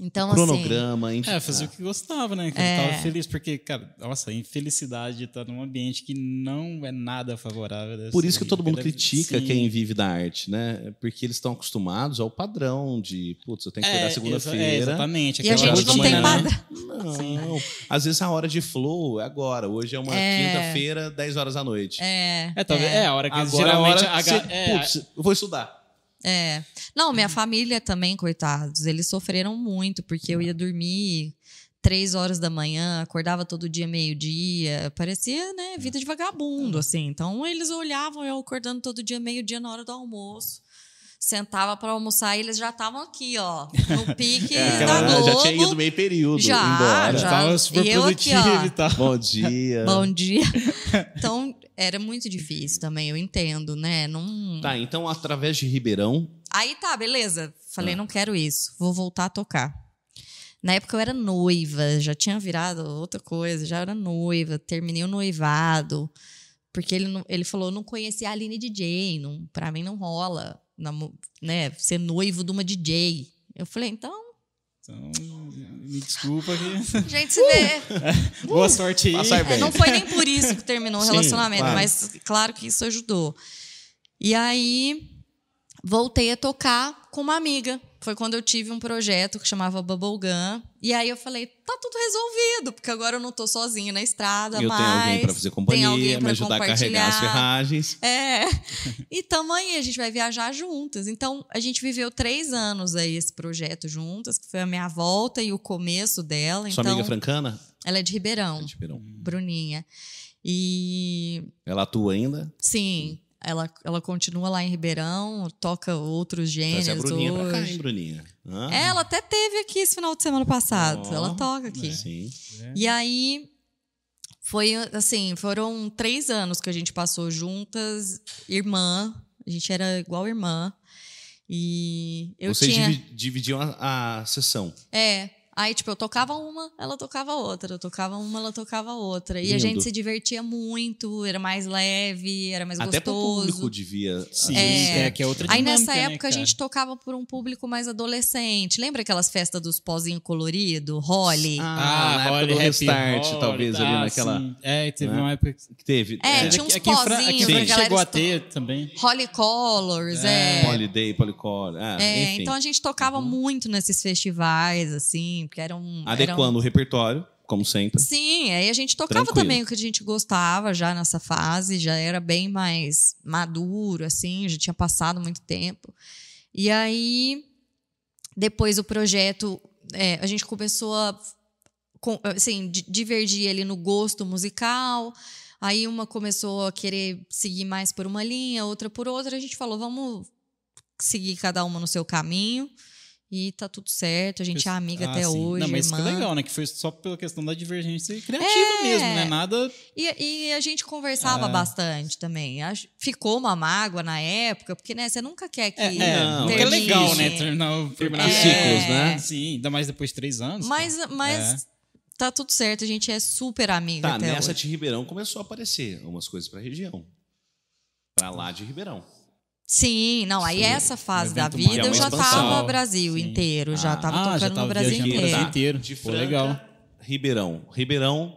Então, assim, cronograma. enfim. É, fazer o que gostava, né? Que É. eu tava feliz, porque, cara, nossa, a infelicidade de estar num ambiente que não é nada favorável. Por isso que todo mundo critica Sim. quem vive da arte, né? Porque eles estão acostumados ao padrão de, putz, eu tenho que acordar É, exa- é, segunda-feira. exatamente. E a aquela gente hora não da tem manhã, padrão. Não. Às vezes a hora de flow é agora. Hoje é uma É. quinta-feira, 10 horas da noite. É, É, talvez, é. a hora que Agora geralmente a hora a, que ga- você, é, putz, eu vou estudar. É. Não, minha família também, coitados, eles sofreram muito, porque eu ia dormir três horas da manhã, acordava todo dia meio-dia, parecia, né, vida de vagabundo, assim. Então, eles olhavam eu acordando todo dia meio-dia na hora do almoço. Sentava para almoçar e eles já estavam aqui, ó, no pique É, da Globo. já tinha ido meio período Já, embora. já. tava super E eu aqui, ó. e tal. Bom dia. Bom dia. Então, era muito difícil também, eu entendo, né? Não... Tá, então através de Ribeirão, Aí tá, beleza. Falei, Ah. não quero isso, vou voltar a tocar. Na época eu era noiva, já tinha virado outra coisa, já era noiva, terminei o noivado. Porque ele, ele falou, não conhecia a Aline DJ, não, pra mim não rola, né, ser noivo de uma DJ. Eu falei, então, Então, me desculpa que. gente se vê. Boa sorte aí. Passar É, não foi nem por isso que terminou o Sim, relacionamento, claro. mas claro que isso ajudou. E aí voltei a tocar com uma amiga. Foi quando eu tive um projeto que chamava Bubblegum. E aí eu falei, tá tudo resolvido, porque agora eu não tô sozinha na estrada eu mais. tenho alguém para fazer tem companhia, alguém me pra ajudar a carregar as ferragens. É. E aí, a gente vai viajar juntas. Então, a gente viveu três anos aí esse projeto juntas, que foi a minha volta e o começo dela. Sua então, amiga francana? ela é de Ribeirão, De Ribeirão. Bruninha. E Ela atua ainda? sim, ela, ela continua lá em Ribeirão, toca outros Trazer a gêneros Bruninha pra cá, hoje. hein, Bruninha? Hã? Ela até teve aqui esse final de semana passado. Ó, ela toca aqui. Sim. E aí foi assim, foram três anos que a gente passou juntas, irmã. A gente era igual irmã. E eu Vocês tinha. divi- dividiam a, a sessão. É. Aí, tipo, eu tocava uma, ela tocava outra. Eu tocava uma, ela tocava outra. E a Lindo. gente se divertia muito, era mais leve, era mais Até gostoso. público devia. Sim, É. é, que é outra Aí dinâmica, nessa né, época a cara? gente tocava por um público mais adolescente. Lembra aquelas festas dos pozinhos colorido, Holly? Ah, na época Holly, do Restart, Holly, talvez, ali ah, naquela. sim. É, teve né? uma época. Que teve. É, é, tinha uns aqui pozinhos aqui chegou a ter também. Holly Colors, é. Holiday, Polycore. Ah, É, enfim. então a gente tocava Uhum. muito nesses festivais, assim, porque eram. eram Adequando o repertório, como sempre. Sim, aí a gente tocava Tranquilo. também o que a gente gostava já nessa fase, já era bem mais maduro, assim, já tinha passado muito tempo. E aí, depois o projeto, é, a gente começou a assim, di- divergir ali no gosto musical. Aí uma começou a querer seguir mais por uma linha, outra por outra. A gente falou, vamos seguir cada uma no seu caminho. E tá tudo certo, a gente é amiga Ah, até sim. hoje. Não, mas isso que é legal, né? Que foi só pela questão da divergência criativa É. mesmo, né? Nada. E, e a gente conversava É. bastante também. Ficou uma mágoa na época, porque né, você nunca quer que. É, é, Não, é legal, né? Terminar, o- Terminar É. ciclos, né? Sim, ainda mais depois de três anos. Mas, cara. mas tá tudo certo, a gente é super amiga Tá, até nessa hoje. de Ribeirão começou a aparecer umas coisas pra região. Pra lá de Ribeirão. Sim, não, aí Sim, essa fase da vida eu É já uma expansão. tava Brasil Sim. inteiro, já Ah, tava ah, já tocando tava no Brasil no inteiro. Brasil inteiro. De Pô, Franca, legal. Ribeirão. Ribeirão,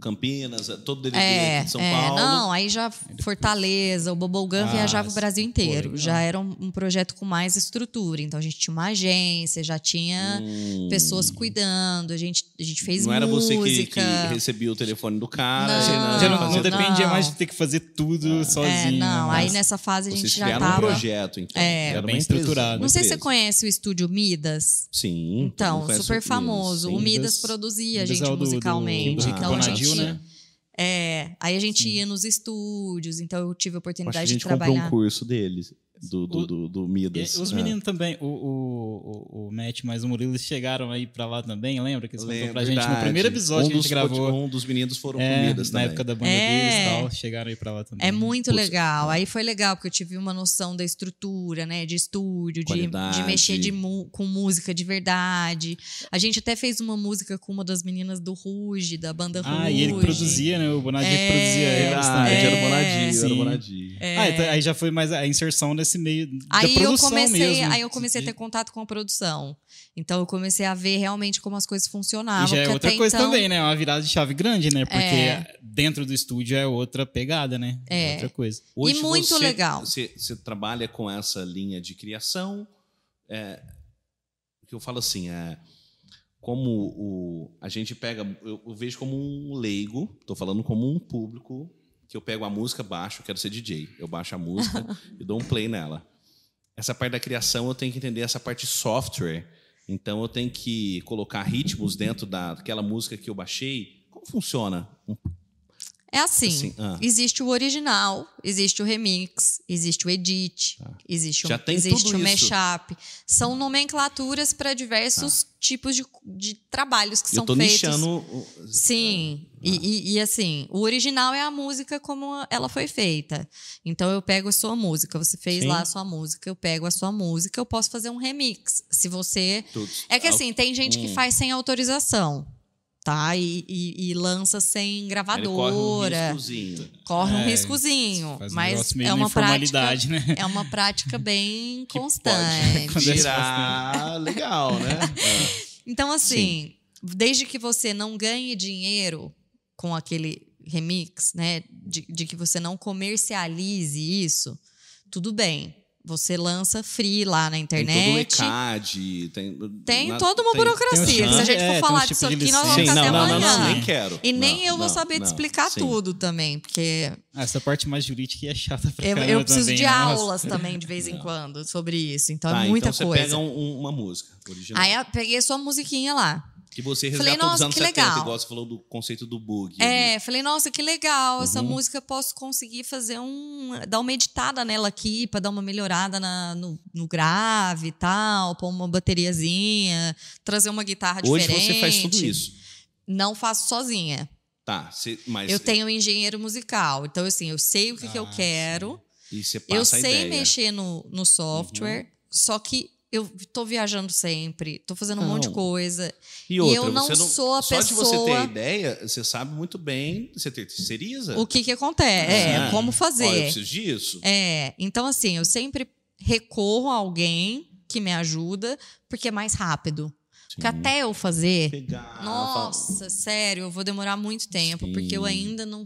Campinas, todo DDD É, São é, Paulo. não, aí já Fortaleza, o Bubblegum Ah, viajava o. Brasil inteiro. legal. já era um, um projeto com mais estrutura. Então a gente tinha uma agência, já tinha Hum. pessoas cuidando, a gente, a gente fez Não era você música. que, que recebia o telefone do cara. Não, você não, fazia não dependia não. mais de ter que fazer tudo sozinho. É, não, né? aí nessa fase a gente já criaram um projeto, então. É. Era Bem estruturado. Não sei se você conhece o estúdio Midas. Sim. Então, super Midas, famoso. sim. o Midas Midas- produzia a Midas gente é o do- do- musicalmente. do então a Bonadil, gente. né? É, aí a gente ia nos estúdios, então eu tive a Acho que a oportunidade de gente comprou trabalhar. um curso deles, do, do, O- do, do Midas. E os É. meninos também, o, o, o, o Matt mais o Murilo, eles chegaram aí pra lá também, lembra? Que eles Lembro, pra gente no verdade. primeiro episódio um que a gente dos, gravou. Um dos meninos foram É, pro Midas na também. época da banda É. deles e tal, chegaram aí pra lá também. É muito Putz. legal. Aí foi legal, porque eu tive uma noção da estrutura, né? De estúdio, de, Qualidade. de mexer de mu- com música de verdade. A gente até fez uma música com uma das meninas do Ruge, da banda Ruge. Ah, e ele produzia, né? O Bonadinho É, produzia elas Verdade, também. era o Bonadinho, era o Sim. Bonadinho. Ah, então, aí já foi mais a inserção nesse meio da Aí eu produção comecei, mesmo. aí eu comecei a ter contato com a produção. Então eu comecei a ver realmente como as coisas funcionavam. E já é outra até coisa então, também, né? Uma virada de chave grande, né? Porque É. dentro do estúdio é outra pegada, né? É. Outra coisa. Hoje muito você, legal. Você, você trabalha com essa linha de criação. É, que eu falo assim, é, como o, a gente pega, eu, eu vejo como um leigo, estou falando como um público, que eu pego a música, baixo, quero ser DJ. Eu baixo a música e dou um play nela. Essa parte da criação eu tenho que entender essa parte software. Então eu tenho que colocar ritmos dentro da- daquela música que eu baixei. Como funciona? Um- É assim, Assim, ah. existe o original, existe o remix, existe o edit, existe, o, Já tem existe o mashup. São nomenclaturas para diversos tipos de, de trabalhos que eu são estou feitos. nichando. o- Sim, Ah. e, e- e, assim, o original é a música como ela foi feita. Então eu pego a sua música, você fez Sim. lá a sua música, eu pego a sua música, eu posso fazer um remix. Se você. tudo. É que assim, tem gente que Hum. faz sem autorização, tá? E, e- e lança sem Ele gravadora. corre um riscozinho. corre um É, riscozinho, Faz um mas negócio meio é uma prática, né? é uma prática bem Que constante. Pode virar legal, né? É. Então, assim, desde que você não ganhe dinheiro com aquele remix, né? De, de que você não comercialize isso, tudo bem. Você lança free lá na Tem todo o internet. ECAD, tem, Tem na- toda uma tem- burocracia. tem Se a gente é, for tem falar uns disso aqui, nós vamos ficar não, até não, não, amanhã. não, nem quero. E nem Não, eu vou não, saber te não, explicar sim. tudo também, porque Ah, Essa parte mais jurídica é chata pra eu, eu preciso também, de nossa. aulas também de vez em quando sobre isso. Então Tá, é muita então você coisa. pega um- uma música original. Aí eu peguei a sua musiquinha lá. Que você Falei, resgatou dos nossa, anos que 70, legal. igual você falou do conceito do bug. É, falei, nossa, que legal. Essa Uhum. música eu posso conseguir fazer um. dar uma editada nela aqui pra dar uma melhorada na- no, no grave e tal, pôr uma bateriazinha, trazer uma guitarra Hoje diferente. você faz tudo isso. Não faço sozinha. Tá, você, mas Eu tenho um engenheiro musical. Então, assim, eu sei o que, que eu Ah, quero. e você passa Eu sei ideia. Uhum. mexer no, no software, só que eu tô viajando sempre, tô fazendo um monte de Não. coisa. E, outra, eu não você sou a Só de você ter pessoa- ideia, você sabe muito bem, você terceiriza. O que que acontece? É, como fazer. Olha, eu preciso disso. É, então assim, eu sempre recorro a alguém que me ajuda, porque é mais rápido. Sim. até eu fazer, Pegar, nossa, sério, eu vou demorar muito tempo, porque eu Sim. ainda não,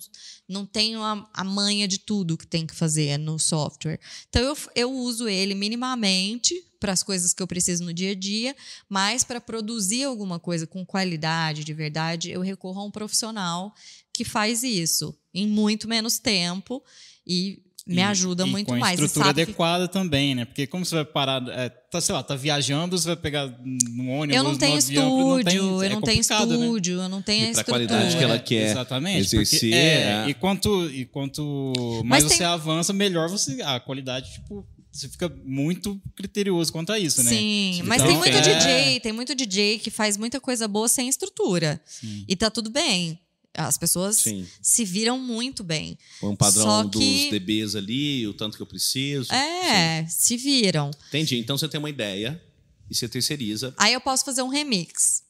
não tenho a, a manha de tudo que tem que fazer no software. Então eu, eu uso ele minimamente para as coisas que eu preciso no dia a dia, mas para produzir alguma coisa com qualidade, de verdade, eu recorro a um profissional que faz isso em muito menos tempo e me E- ajuda e muito com a mais. E estrutura sabe que- adequada também, né? Porque como você vai parar, é, tá, sei lá, tá viajando, você vai pegar no ônibus, Eu não tenho no avião, não tem- estúdio, eu é não tenho né? estúdio, eu não tenho E a pra estrutura. qualidade que ela quer Exatamente. exercer, porque, é, é. E quanto, e quanto Mas mais tem- você avança, melhor você. A qualidade, tipo, você fica muito criterioso quanto a isso, né? Sim, mas Então, tem muito é- DJ, tem muito DJ que faz muita coisa boa sem estrutura. Sim. E tá tudo bem. As pessoas Sim. se viram muito bem. Um padrão Só dos que- DBs ali, o tanto que eu preciso. É, se viram. Entendi. Então você tem uma ideia e você terceiriza. Aí eu posso fazer um remix.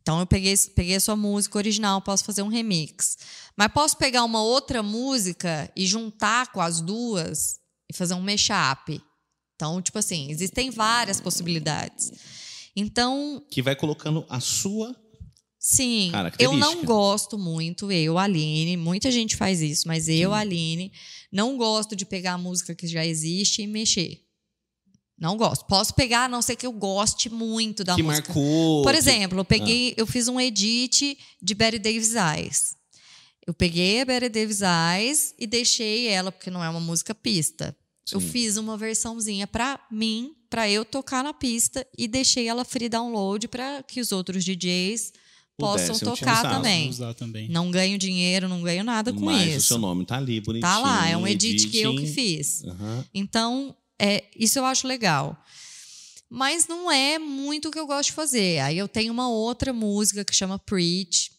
Então eu peguei, peguei a sua música original, posso fazer um remix. Mas posso pegar uma outra música e juntar com as duas e fazer um mashup. Então, tipo assim, existem várias possibilidades. Então, Que vai colocando a sua. Sim, eu não gosto muito, eu, Aline, muita gente faz isso, mas eu, Aline, não gosto de pegar a música que já existe e mexer. Não gosto. Posso pegar, a não ser que eu goste muito da que música. marcou. Por que- exemplo, eu peguei, eu fiz um edit de Betty Davis Eyes. Eu peguei a Betty Davis Eyes e deixei ela, porque não é uma música pista. Eu Sim. fiz uma versãozinha pra mim, pra eu tocar na pista e deixei ela free download pra que os outros DJs possam Pudessem tocar também. Também. Não ganho dinheiro, não ganho nada com Mas o isso. seu nome tá ali, bonitinho. Tá lá, é um edit que eu que editing. fiz. Aham. Então, é, isso eu acho legal. Mas não é muito o que eu gosto de fazer. Aí eu tenho uma outra música que chama Preach,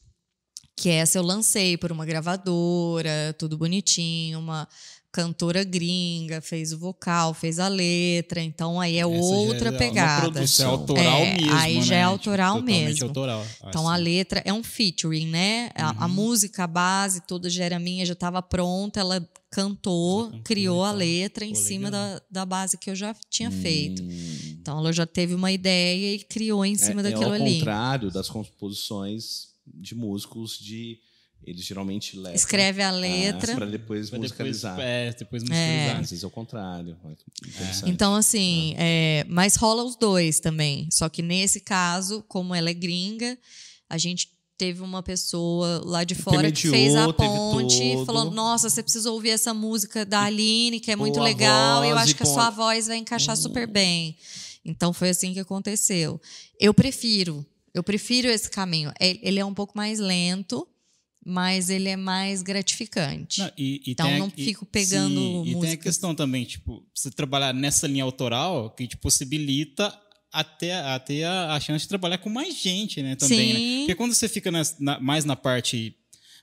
que essa eu lancei por uma gravadora, tudo bonitinho, uma cantora gringa, fez o vocal, fez a letra, então aí é Essa já outra é uma pegada. Isso é autoral É, mesmo. aí já né? é autoral Tipo, totalmente mesmo. autoral. Então a assim. letra é um featuring, né? A, a Uhum. música, a base toda já era minha, já estava pronta, ela cantou, Já cantou, criou a letra em Pô, cima da, da base que eu já tinha feito. Hum. Então ela já teve uma ideia e criou em cima é, daquilo é ao ali. contrário das composições de músicos de eles geralmente levam Escreve a letra. para depois Pra depois, musicalizar. é, depois É. musicalizar. Às vezes é o contrário. Interessante. Então, assim, é, mas rola os dois também. Só que nesse caso, como ela é gringa, a gente teve uma pessoa lá de fora que fez a ponte, todo. falou: Nossa, você precisa ouvir essa música da Aline, que é muito Boa legal, e eu acho e que a sua voz vai encaixar super bem. Então foi assim que aconteceu. Eu prefiro, eu prefiro esse caminho. É- Ele é um pouco mais lento, mas ele é mais gratificante. Não, e- e Então a- não e- fico pegando sim, E tem a questão também, tipo, você trabalhar nessa linha autoral que te possibilita até, até a, a chance de trabalhar com mais gente, né? Também, né? Sim. Porque quando você fica nas- na- mais na parte.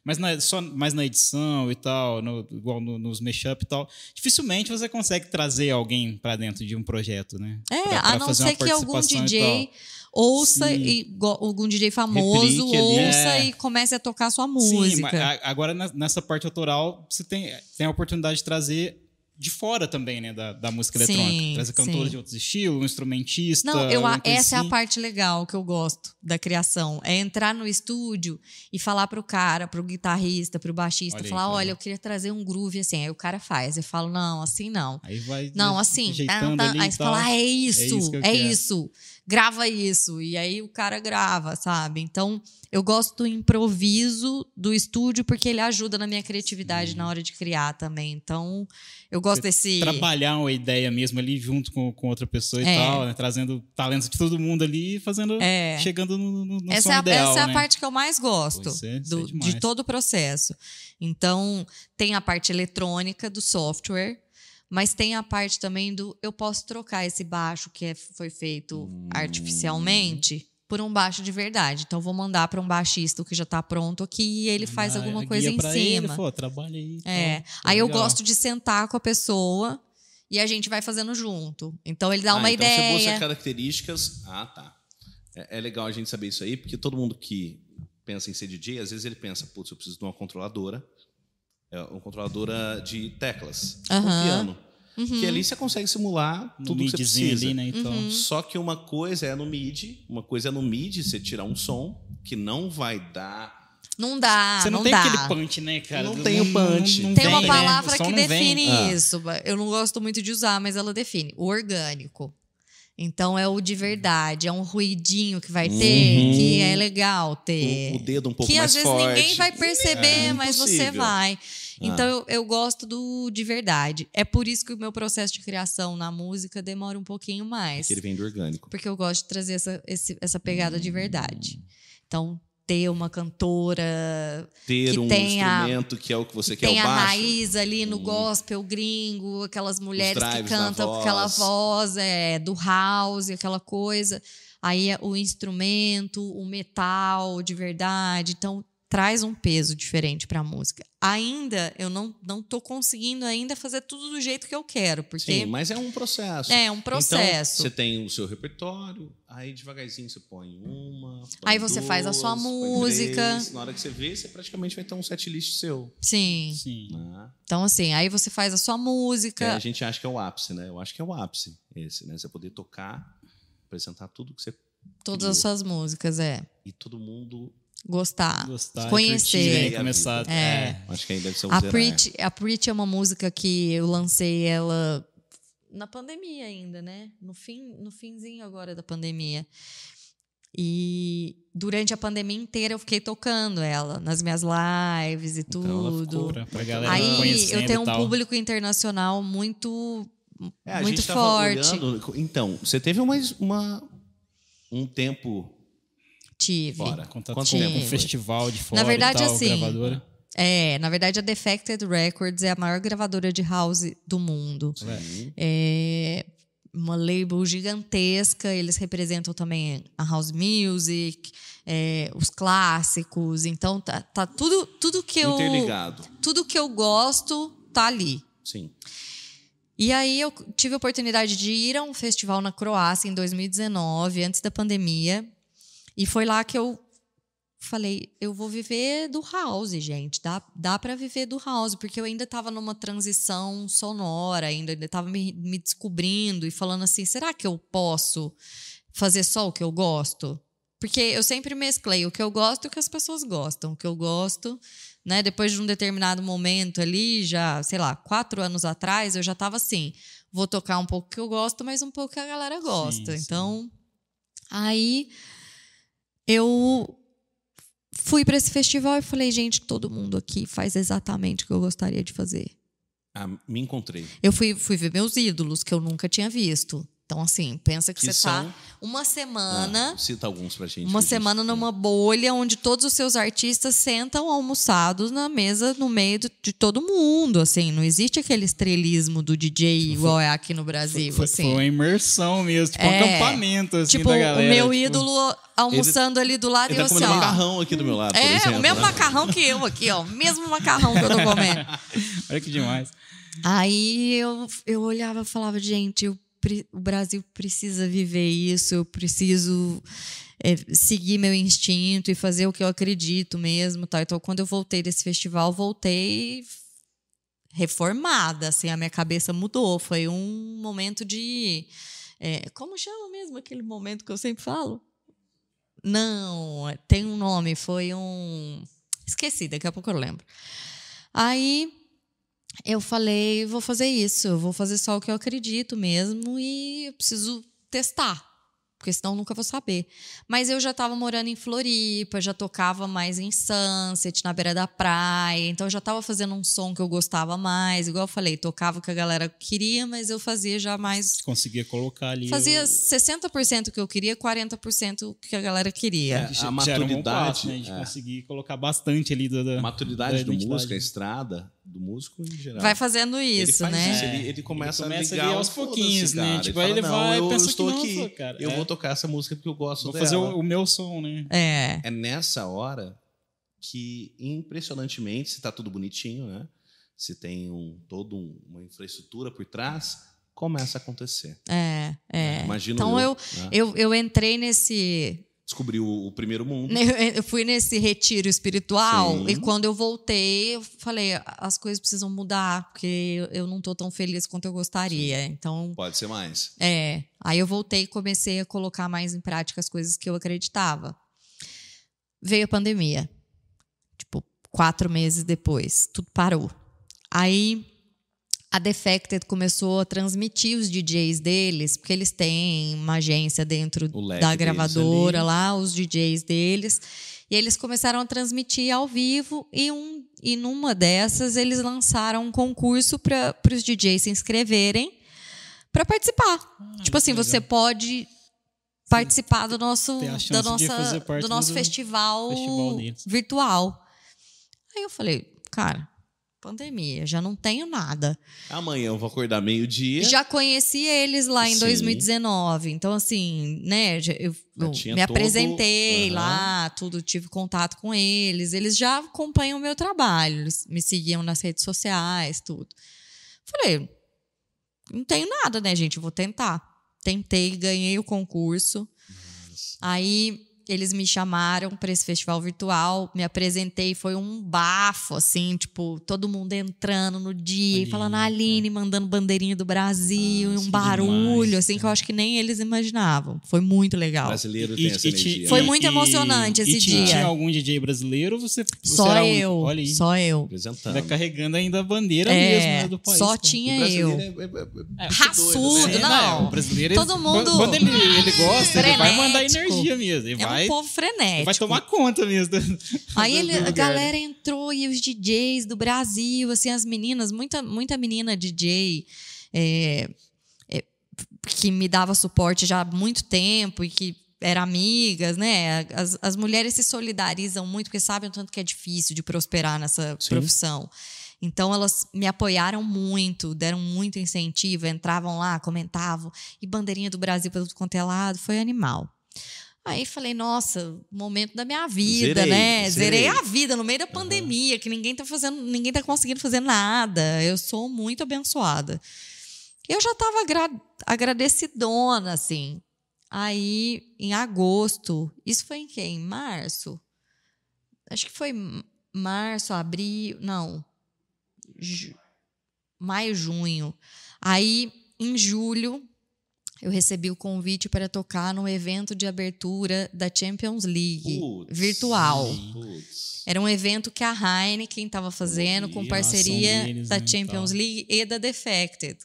Mais na, só mais na edição e tal, no- igual no- nos mashup e tal, dificilmente você consegue trazer alguém pra dentro de um projeto, né? É, Pra- a pra não fazer uma ser que algum DJ. Ouça Sim. e algum DJ famoso Replique ouça É. e comece a tocar sua Sim, música. a- agora nessa parte autoral você tem, tem a oportunidade de trazer de fora também, né, da, da música Sim, eletrônica. Trazer cantores sim. de outros estilos, um instrumentista. Não, eu, a- essa é a assim. parte legal que eu gosto da criação. É entrar no estúdio e falar pro cara, pro guitarrista, pro baixista, Olha aí, falar: que olha, eu queria trazer um groove assim. Aí o cara faz. Eu falo: não, assim não. Aí vai Não, assim, tá, tá. aí e você fala, ah, é isso, é isso, grava isso. E aí o cara grava, sabe? Então, eu gosto do improviso do estúdio porque ele ajuda na minha criatividade na hora de criar também. Então, eu gosto desse. Trabalhar uma ideia mesmo ali junto com, com outra pessoa e É. tal, né? Trazendo talentos de todo mundo ali e fazendo. É. Chegando no, no, no Essa, é a, ideal. essa é a né? parte que eu mais gosto é, do- é de todo o processo. Então, tem a parte eletrônica do software, mas tem a parte também do eu posso trocar esse baixo que é- foi feito Hum. artificialmente por um baixo de verdade. Então, vou mandar para um baixista que já está pronto aqui e ele faz Ah, alguma coisa em pra Ele, cima. pô, trabalha aí. É. tal. Aí eu Legal. gosto de sentar com a pessoa e a gente vai fazendo junto. Então ele dá Ah, uma então Você ideia. busca características. Ah, tá. É, é legal a gente saber isso aí, porque todo mundo que pensa em ser DJ, às vezes ele pensa, putz, eu preciso de uma controladora. É uma controladora de teclas, um Aham. Uhum. piano. Que ali você consegue simular No tudo que você midzinho precisa. ali, né? Então, Uhum. Só que uma coisa é no MIDI, uma coisa é no MIDI você tirar um som que não vai dar. Não dá, Você não, não tem dá. aquele punch, né, cara? Não tem o punch. Tem vem, uma né? palavra som que não vem. define Ah. isso. Eu não gosto muito de usar, mas ela define. O orgânico. Então é o de verdade, é um ruidinho que vai ter, Uhum. que é legal ter. O, o dedo um pouco que mais às vezes forte. ninguém vai perceber, É mas você vai. Ah. Então eu, eu gosto do de verdade. É por isso que o meu processo de criação na música demora um pouquinho mais. Que ele vem do orgânico. Porque eu gosto de trazer essa, esse- essa pegada de verdade. Então, ter uma cantora Ter Que um a- instrumento que é o que você que quer, tem o a baixo. raiz ali no gospel gringo, aquelas mulheres que cantam com aquela voz. voz é, do house, aquela coisa. Aí é o instrumento, o metal de verdade. Então, traz um peso diferente para a música. Ainda, eu não, não tô conseguindo ainda fazer tudo do jeito que eu quero, porque Sim, mas é um processo. é um processo. Então, você tem o seu repertório, aí devagarzinho você põe uma. põe Aí você faz a sua duas, música. três. Na hora que você vê, você praticamente vai ter um setlist seu. Sim. Sim. Né? Então, assim, aí você faz a sua música. a gente acha que é o ápice, né? Eu acho que é o ápice esse, né? Você poder tocar, apresentar tudo que você. Todas as suas músicas, é. E todo mundo. Gostar. Gostar, Conhecer. curtir, né? começar. É. Acho que aí deve ser um A zerar. Preach, a Preach é uma música que eu lancei ela na pandemia ainda, né? No, fim, no finzinho agora da pandemia. E durante a pandemia inteira eu fiquei tocando ela nas minhas lives e Então ela tudo. ficou- Pra, pra galera Aí eu tenho um público internacional muito É, muito forte. olhando- Então, você teve uma, uma, um tempo tive. fora. Contato Quanto com tempo um festival de fora verdade, e tal, assim, gravadora. É, na verdade a Defected Records é a maior gravadora de house do mundo. Sim. É uma label gigantesca, eles representam também a house music, é, os clássicos, então tá, tá tudo tudo que eu Interligado. tudo que eu gosto tá ali. Sim. E aí eu tive a oportunidade de ir a um festival na Croácia em 2019, antes da pandemia, e foi lá que eu falei, eu vou viver do house, gente. Dá, dá para viver do house, porque eu ainda estava numa transição sonora, ainda estava me, me descobrindo e falando assim, será que eu posso fazer só o que eu gosto? Porque eu sempre mesclei o que eu gosto e o que as pessoas gostam. O que eu gosto, né? Depois de um determinado momento ali, já, sei lá, quatro anos atrás, eu já estava assim, vou tocar um pouco que eu gosto, mas um pouco que a galera gosta. sim. Então, aí eu fui para esse festival e falei, gente, todo mundo aqui faz exatamente o que eu gostaria de fazer. Ah, me encontrei. Eu fui, fui ver meus ídolos, que eu nunca tinha visto. Então, assim, pensa que, Que você são? tá uma semana. Ah, cita alguns pra gente. Uma que a gente- semana numa bolha onde todos os seus artistas sentam almoçados na mesa no meio de todo mundo, assim, não existe aquele estrelismo do DJ igual é aqui no Brasil, Foi, assim. foi uma imersão mesmo, tipo um É. acampamento assim, tipo, da galera. o meu tipo, ídolo almoçando ali do lado Ele e tá eu assim, ó. macarrão aqui do meu lado, É, exemplo. o mesmo né? macarrão que eu aqui, ó. O mesmo macarrão que eu tô comendo. Olha que demais. Aí eu, eu olhava e falava, gente, eu o Brasil precisa viver isso, eu preciso é, seguir meu instinto e fazer o que eu acredito mesmo. Tal. Então, quando eu voltei desse festival, voltei reformada, assim, a minha cabeça mudou. Foi um momento de. é, como chama mesmo aquele momento que eu sempre falo? Não, tem um nome, foi um. Esqueci, daqui a pouco eu lembro. Aí eu falei, vou fazer isso, eu vou fazer só o que eu acredito mesmo e eu preciso testar, porque senão eu nunca vou saber. Mas eu já estava morando em Floripa, já tocava mais em Sunset, na beira da praia, então eu já estava fazendo um som que eu gostava mais, igual eu falei, tocava o que a galera queria, mas eu fazia já mais Conseguia colocar ali. fazia o- 60% o que eu queria, 40% o que a galera queria. É, a era um maturidade, passo, né? De é. conseguir colocar bastante ali da, da maturidade da do músico, a estrada do músico em geral. Vai fazendo Ele isso, faz né? isso, ele, ele começa, Ele começa a ligar aos pouquinhos, né? cara. Tipo, fala, aí ele não, vai, eu, estou não, aqui, pô, cara, eu é. vou tocar essa música porque eu gosto Vou dela. fazer o, o meu som, né? É. É nessa hora que, impressionantemente, se tá tudo bonitinho, né? Se tem um, toda um- uma infraestrutura por trás, começa a acontecer. É, é. Imagino então eu, eu, né? eu, eu entrei nesse. Descobriu o, primeiro mundo. Eu fui nesse retiro espiritual Sim. e quando eu voltei, eu falei: as coisas precisam mudar, porque eu- não tô tão feliz quanto eu gostaria. Então, Pode ser mais. é. Aí eu voltei e comecei a colocar mais em prática as coisas que eu acreditava. Veio a pandemia. Tipo, quatro meses depois, tudo parou. Aí a Defected começou a transmitir os DJs deles, porque eles têm uma agência dentro da gravadora lá, os DJs deles. E eles começaram a transmitir ao vivo e, um, e numa dessas eles lançaram um concurso para os DJs se inscreverem para participar. tipo assim, Ah, que você legal. pode participar do nosso, da nossa, do nosso do festival, festival virtual. Aí eu falei, cara, pandemia, já não tenho nada. Amanhã eu vou acordar meio-dia. Já conheci eles lá em Sim. 2019. Então, assim, né, eu, eu me todo- apresentei Aham. lá, tudo, tive contato com eles. Eles já acompanham o meu trabalho, eles me seguiam nas redes sociais, tudo. Falei, não tenho nada, né, gente? Eu vou tentar. Tentei, ganhei o concurso. Aí eles me chamaram para esse festival virtual, me apresentei, foi um bafo, assim, tipo, todo mundo entrando no dia, e Aline, falando a Aline, mandando bandeirinha do Brasil, e Nossa, um barulho, demais, assim, que eu acho que nem eles imaginavam. Foi muito legal. brasileiro E- tem e- essa e energia. Foi né? muito emocionante esse e tinha- dia. Tinha algum DJ brasileiro você, você Só era um- eu, Olha aí. só eu. Apresentando. Vai carregando ainda a bandeira É, mesmo né, do país. só cara. tinha eu. é- é- é- é Raçudo, doido, né? É, não. O brasileiro, Todo ele- mundo Quando, ele, ele gosta, ele vai mandar energia mesmo. Ele É vai, um povo frenético. vai tomar conta mesmo. Aí ele- a galera entrou e os DJs do Brasil, assim, as meninas, muita, muita menina DJ é, é, que me dava suporte já há muito tempo e que eram amigas, né? As, as mulheres se solidarizam muito porque sabem o tanto que é difícil de prosperar nessa Sim. profissão. Então elas me apoiaram muito, deram muito incentivo, entravam lá, comentavam, e bandeirinha do Brasil para tudo quanto é lado, foi animal. Aí falei, nossa, momento da minha vida, Zerei, né? Zerei zerei. a vida no meio da pandemia, que ninguém tá fazendo, ninguém tá conseguindo fazer nada. Eu sou muito abençoada. Eu já tava agra- agradecidona, assim. Aí, em agosto, isso foi em quê? Em março? Acho que foi março, abril, não. Ju- maio, junho. Aí, em julho, eu recebi o convite para tocar no evento de abertura da Champions League Putz. virtual. Putz. Era um evento que a Heineken estava fazendo com parceria deles, da né, Champions tal. League e da Defected.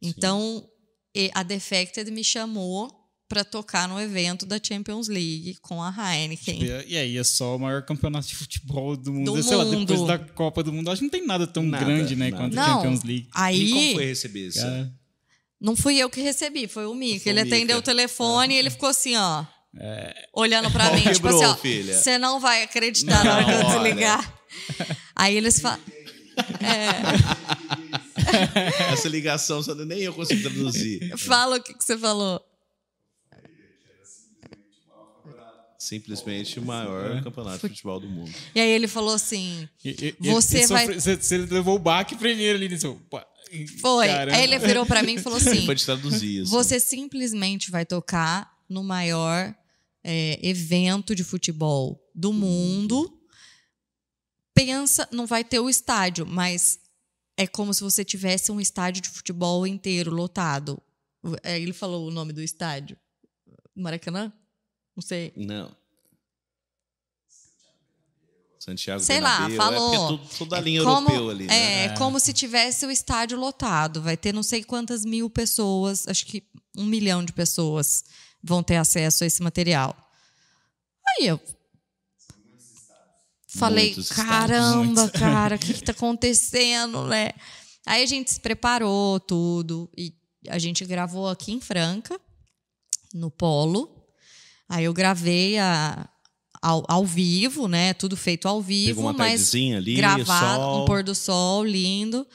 Então, e- a Defected me chamou para tocar no evento da Champions League com a Heineken. E aí é só o maior campeonato de futebol do mundo. Do Sei lá, mundo. depois da Copa do Mundo, acho que não tem nada tão Nada, grande, né, nada. quanto a Champions League. E como Aí, foi receber isso? Cara, não fui eu que recebi, foi o Mika. Foi o Ele Mika. atendeu o telefone e ele ficou assim, ó. É. Olhando pra Qual mim, tipo assim, ó. Você não vai acreditar na hora que eu desligar. Aí eles falam. Essa ligação nem eu consigo traduzir. Fala o que, que você falou. Simplesmente o maior campeonato de futebol do mundo. E aí ele falou assim: E- e- Você vai- sofre- Você, você levou o baque primeiro ali nisso. Foi. caramba. Aí ele virou pra mim e falou assim: Pode traduzir isso. Você simplesmente vai tocar no maior é, evento de futebol do mundo. Pensa, não vai ter o estádio, mas é como se você tivesse um estádio de futebol inteiro lotado. Aí ele falou o nome do estádio. Maracanã? Não sei. Não. Santiago Sei lá, Bernabéu, falou. É tudo, tudo da linha como, europeu ali, né? É, é como se tivesse o estádio lotado. Vai ter não sei quantas mil pessoas, acho que um milhão de pessoas vão ter acesso a esse material. Aí eu falei, Muitos caramba, muitos." cara, o que, que tá acontecendo, né? Aí a gente se preparou tudo e a gente gravou aqui em Franca, no Polo. Aí eu gravei a, ao, ao vivo, né? Tudo feito ao vivo, Pegou uma mas ali, gravado, sol. um pôr do sol lindo.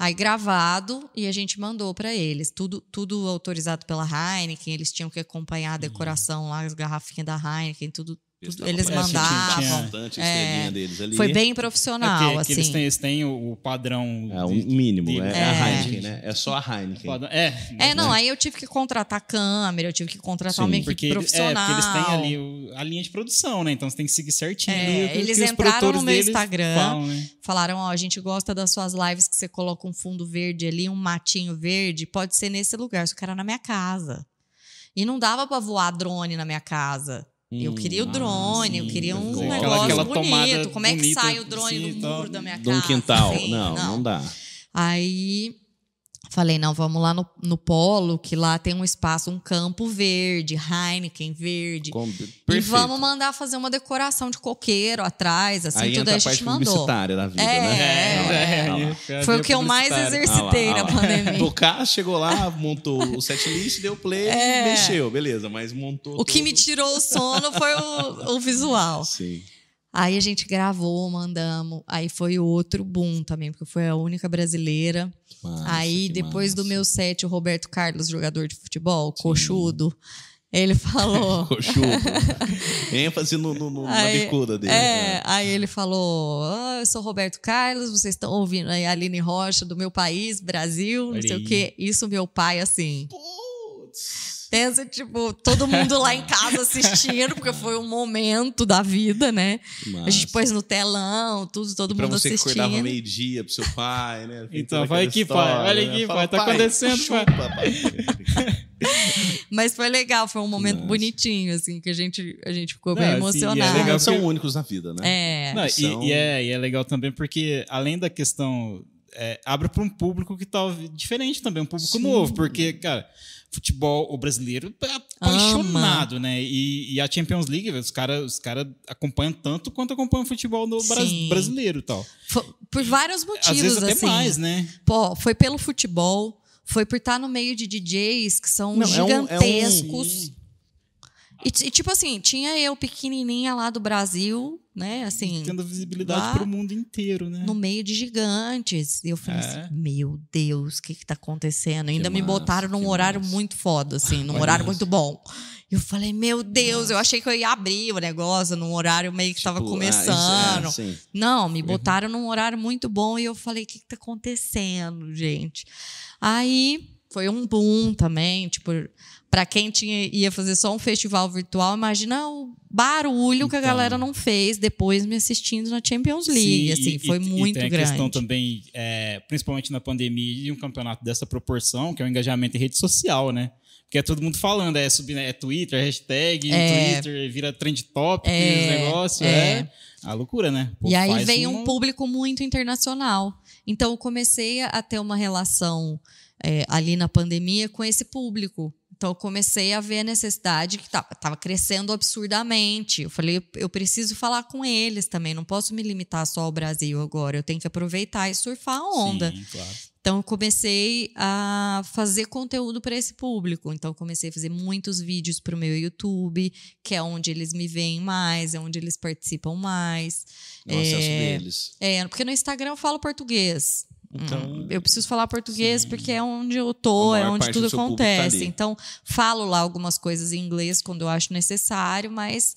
Aí gravado e a gente mandou para eles. Tudo, tudo autorizado pela Heineken. Eles tinham que acompanhar a decoração lá, as garrafinhas da Heineken, tudo Eles Tinha mandavam. bastante a É. deles ali. Foi bem É profissional, porque- que assim. eles, têm, eles têm o, o padrão. É o de- mínimo, de- é, É. a Heineken, né? É só a Heineken. padrão- É, É, não, né? aí eu tive que contratar câmera, eu tive que contratar Sim, uma equipe Porque, ele- é, profissional. porque eles têm ali o- a linha de produção, né? Então você tem que seguir certinho. É, o que- eles que entraram no meu Instagram. falam, né? Falaram, ó, a gente gosta das suas lives que você coloca um fundo verde ali, um matinho verde, pode ser nesse lugar, só que era na minha casa. E não dava pra voar drone na minha casa. Eu Hum, queria o ah, drone, eu queria um legal. negócio Aquela- aquela bonito. tomada Como é que bonita, sai o drone assim, do e tal. muro da minha De casa? um quintal. assim? não, não, dá. Aí falei, não, vamos lá no, no polo, que lá tem um espaço, um campo verde, Heineken verde. Com- E vamos mandar fazer uma decoração de coqueiro atrás, assim, Aí tudo aí a a parte gente mandou. da vida, É, né? é, é, lá. é, Foi é o que eu mais exercitei Ah lá, na ah lá. pandemia. O cara chegou lá, montou o setlist, deu play, É. mexeu, beleza, mas montou O que me tirou o sono foi o, o visual. Sim. Aí a gente gravou, mandamos. Aí foi outro boom também, porque foi a única brasileira. Massa, aí, depois do massa. meu set, o Roberto Carlos, jogador de futebol, coxudo, ele falou. Coxudo. ênfase no, no- no- na Aí- bicuda dele. É, aí ele falou: "Ah, Eu sou Roberto Carlos, vocês estão ouvindo aí a Aline Rocha do meu país, Brasil, não Olha sei o aí. quê. Isso, meu pai, assim. Putz. Pensa, tipo, todo mundo lá em casa assistindo, porque foi um momento da vida, né? Que A gente massa. pôs no telão, tudo, todo mundo você assistindo. acordava meio-dia pro seu pai, né? Tem Então, vai aquela aqui, pai. história, Olha né? aqui, Fala, pai, tá acontecendo, pai. chupa, pai. Mas foi legal, foi um momento massa. bonitinho, assim, que a gente, a gente ficou Não, bem assim, e é emocionado. legal Eles são porque- únicos na vida, né? É. Não, e- São- e, é, e é legal também porque, além da questão. É, abre para um público que tá diferente também, um público Sim. novo, porque, cara, futebol, o brasileiro é apaixonado, né? E, e a Champions League, os caras os cara acompanham tanto quanto acompanham o futebol no Sim. brasileiro e tal. Por vários motivos, Às vezes até assim. mais, né? Pô, foi pelo futebol, foi por estar no meio de DJs que são Não, é um- é um- gigantescos. E, e, tipo assim, tinha eu pequenininha lá do Brasil, né? Assim, Tendo visibilidade lá para o mundo inteiro, né? no meio de gigantes. E eu falei É. assim, meu Deus, o que que tá acontecendo? Ainda me massa, botaram num que horário massa. muito foda, assim, num Olha horário isso. muito bom. Eu falei, meu Deus, eu achei que eu ia abrir o negócio num horário meio que tava Tipo, ah, começando. isso é. Não, me botaram num horário muito bom e eu falei, o que, que tá acontecendo, gente? Aí foi um boom também, tipo, para quem tinha, ia fazer só um festival virtual, imagina o barulho que a Então. galera não fez depois me assistindo na Champions League, Sim, assim, e- foi e- muito e tem grande. a questão também, é, principalmente na pandemia, de um campeonato dessa proporção, que é o engajamento em rede social, né? Porque é todo mundo falando, é, subir, é Twitter, hashtag, É. Twitter, vira trend topic, É, negócio, é. é. a loucura, né? Pô, E aí veio um público muito internacional. Então eu comecei a ter uma relação é, ali na pandemia com esse público. Então eu comecei a ver a necessidade que estava crescendo absurdamente. Eu falei, eu preciso falar com eles também. Não posso me limitar só ao Brasil agora. Eu tenho que aproveitar e surfar a onda. Sim, claro. Então eu comecei a fazer conteúdo para esse público. Então eu comecei a fazer muitos vídeos para o meu YouTube, que é onde eles me veem mais, é onde eles participam mais. É o acesso É, deles. É, porque no Instagram eu falo português. Então, Hum, eu preciso falar português sim. porque é onde eu tô, é onde tudo tá acontece. ali. então, falo lá algumas coisas em inglês quando eu acho necessário, mas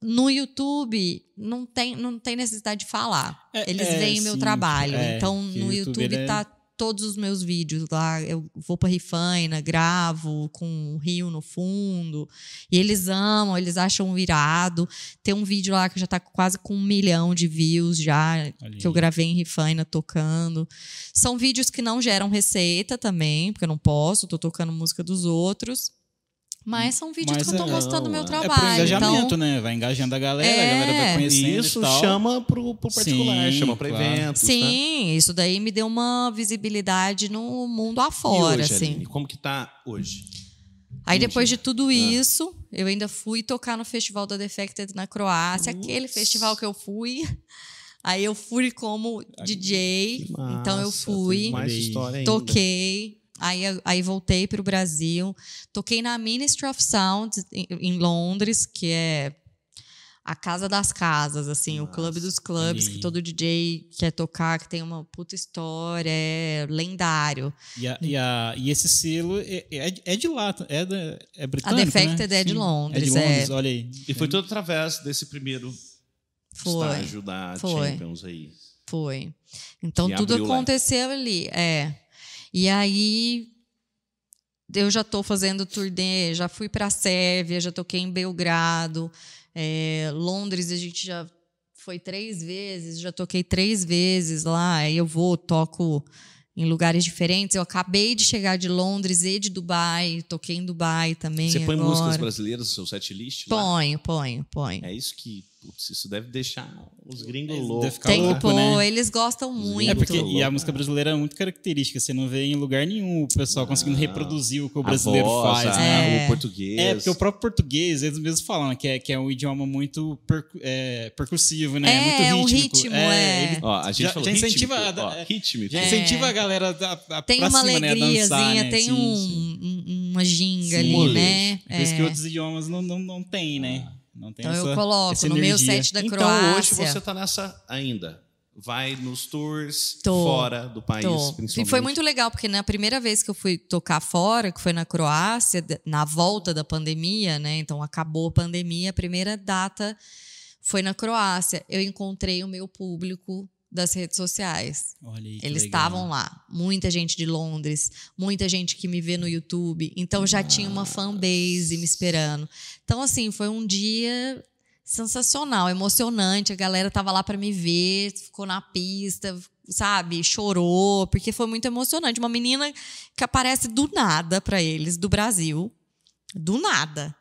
no YouTube não tem, não tem necessidade de falar. É, Eles é, veem o meu sim, trabalho. é, então, no YouTube, YouTube ele é- tá todos os meus vídeos lá. Eu vou pra Rifaina, gravo com um rio no fundo. E eles amam, eles acham irado. Tem um vídeo lá que já tá quase com um milhão de views já, Ali. que eu gravei em Rifaina tocando. São vídeos que não geram receita também, porque eu não posso, tô tocando música dos outros. Mas são vídeos Mas que eu tô é- gostando do meu é pro É pro trabalho. engajamento, então, né? Vai engajando a galera, É. a galera vai conhecendo Isso e tal. chama pro, pro particular, Sim, chama pra claro. eventos. né? sim, isso daí me deu uma visibilidade no mundo E afora, hoje, assim. Aline, como que tá hoje? Aí depois de tudo Ah. isso, eu ainda fui tocar no Festival da Defected na Croácia, aquele Ups. festival que eu fui. Aí eu fui como DJ, Que então eu massa, fui, toquei, aí, aí voltei para o Brasil, toquei na Ministry of Sound em, em Londres, que é a casa das casas, assim, o Nossa, clube dos clubes, olha que todo DJ quer tocar, que tem uma puta história, é lendário. E, a- e, a- e esse selo é, é, é de lá, é, da, é britânico, Defected né? é de Sim, Londres, É de Londres, é. olha aí. E foi tudo através desse primeiro Foi. estágio da Foi. Champions aí. Foi. Então Que tudo aconteceu ali, é. E aí eu já tô fazendo turnê, já fui para Sérvia, já toquei em Belgrado, é, Londres a gente já foi três vezes, já toquei três vezes lá. Aí eu vou, toco em lugares diferentes. Eu acabei de chegar de Londres e de Dubai, toquei em Dubai também. Você põe agora. músicas brasileiras no seu set list? lá? Ponho, ponho, ponho. É isso que, putz, isso deve deixar os gringos loucos. Tem que louco, pôr, né? eles gostam muito. É porque e a louco, música né? brasileira é muito característica, você não vê em lugar nenhum o pessoal conseguindo reproduzir o que o A brasileiro voz, faz, né? É. o português. É, porque o próprio português, eles mesmos falam que é, que é um idioma muito percu- é, percussivo, né? É, muito é um rítmico. ritmo, é. ele Ó, a gente Já- falou já incentiva rítmico, a- ó, é. rítmico. já É. incentiva a galera a, a, Tem pra uma cima, né? alegriazinha, dançar, né? tem Sim, um, sim. um- uma ginga Sim. ali, né? Por isso que É. outros idiomas não, não, não tem, né? Não tem Então essa, eu coloco essa no meu set da então Croácia. hoje você tá nessa ainda. Vai nos tours Tô. fora do país, Tô. principalmente. E foi muito legal, porque na primeira vez que eu fui tocar fora, que foi na Croácia, na volta da pandemia, né? Então acabou a pandemia, a primeira data foi na Croácia. Eu encontrei o meu público das redes sociais. Olha aí, Eles estavam lá. Muita gente de Londres, muita gente que me vê no YouTube. Então já tinha uma fanbase me esperando. Então, assim, foi um dia sensacional, emocionante. A galera tava lá para me ver, ficou na pista, sabe? Chorou, porque foi muito emocionante. Uma menina que aparece do nada para eles, do Brasil. Do nada.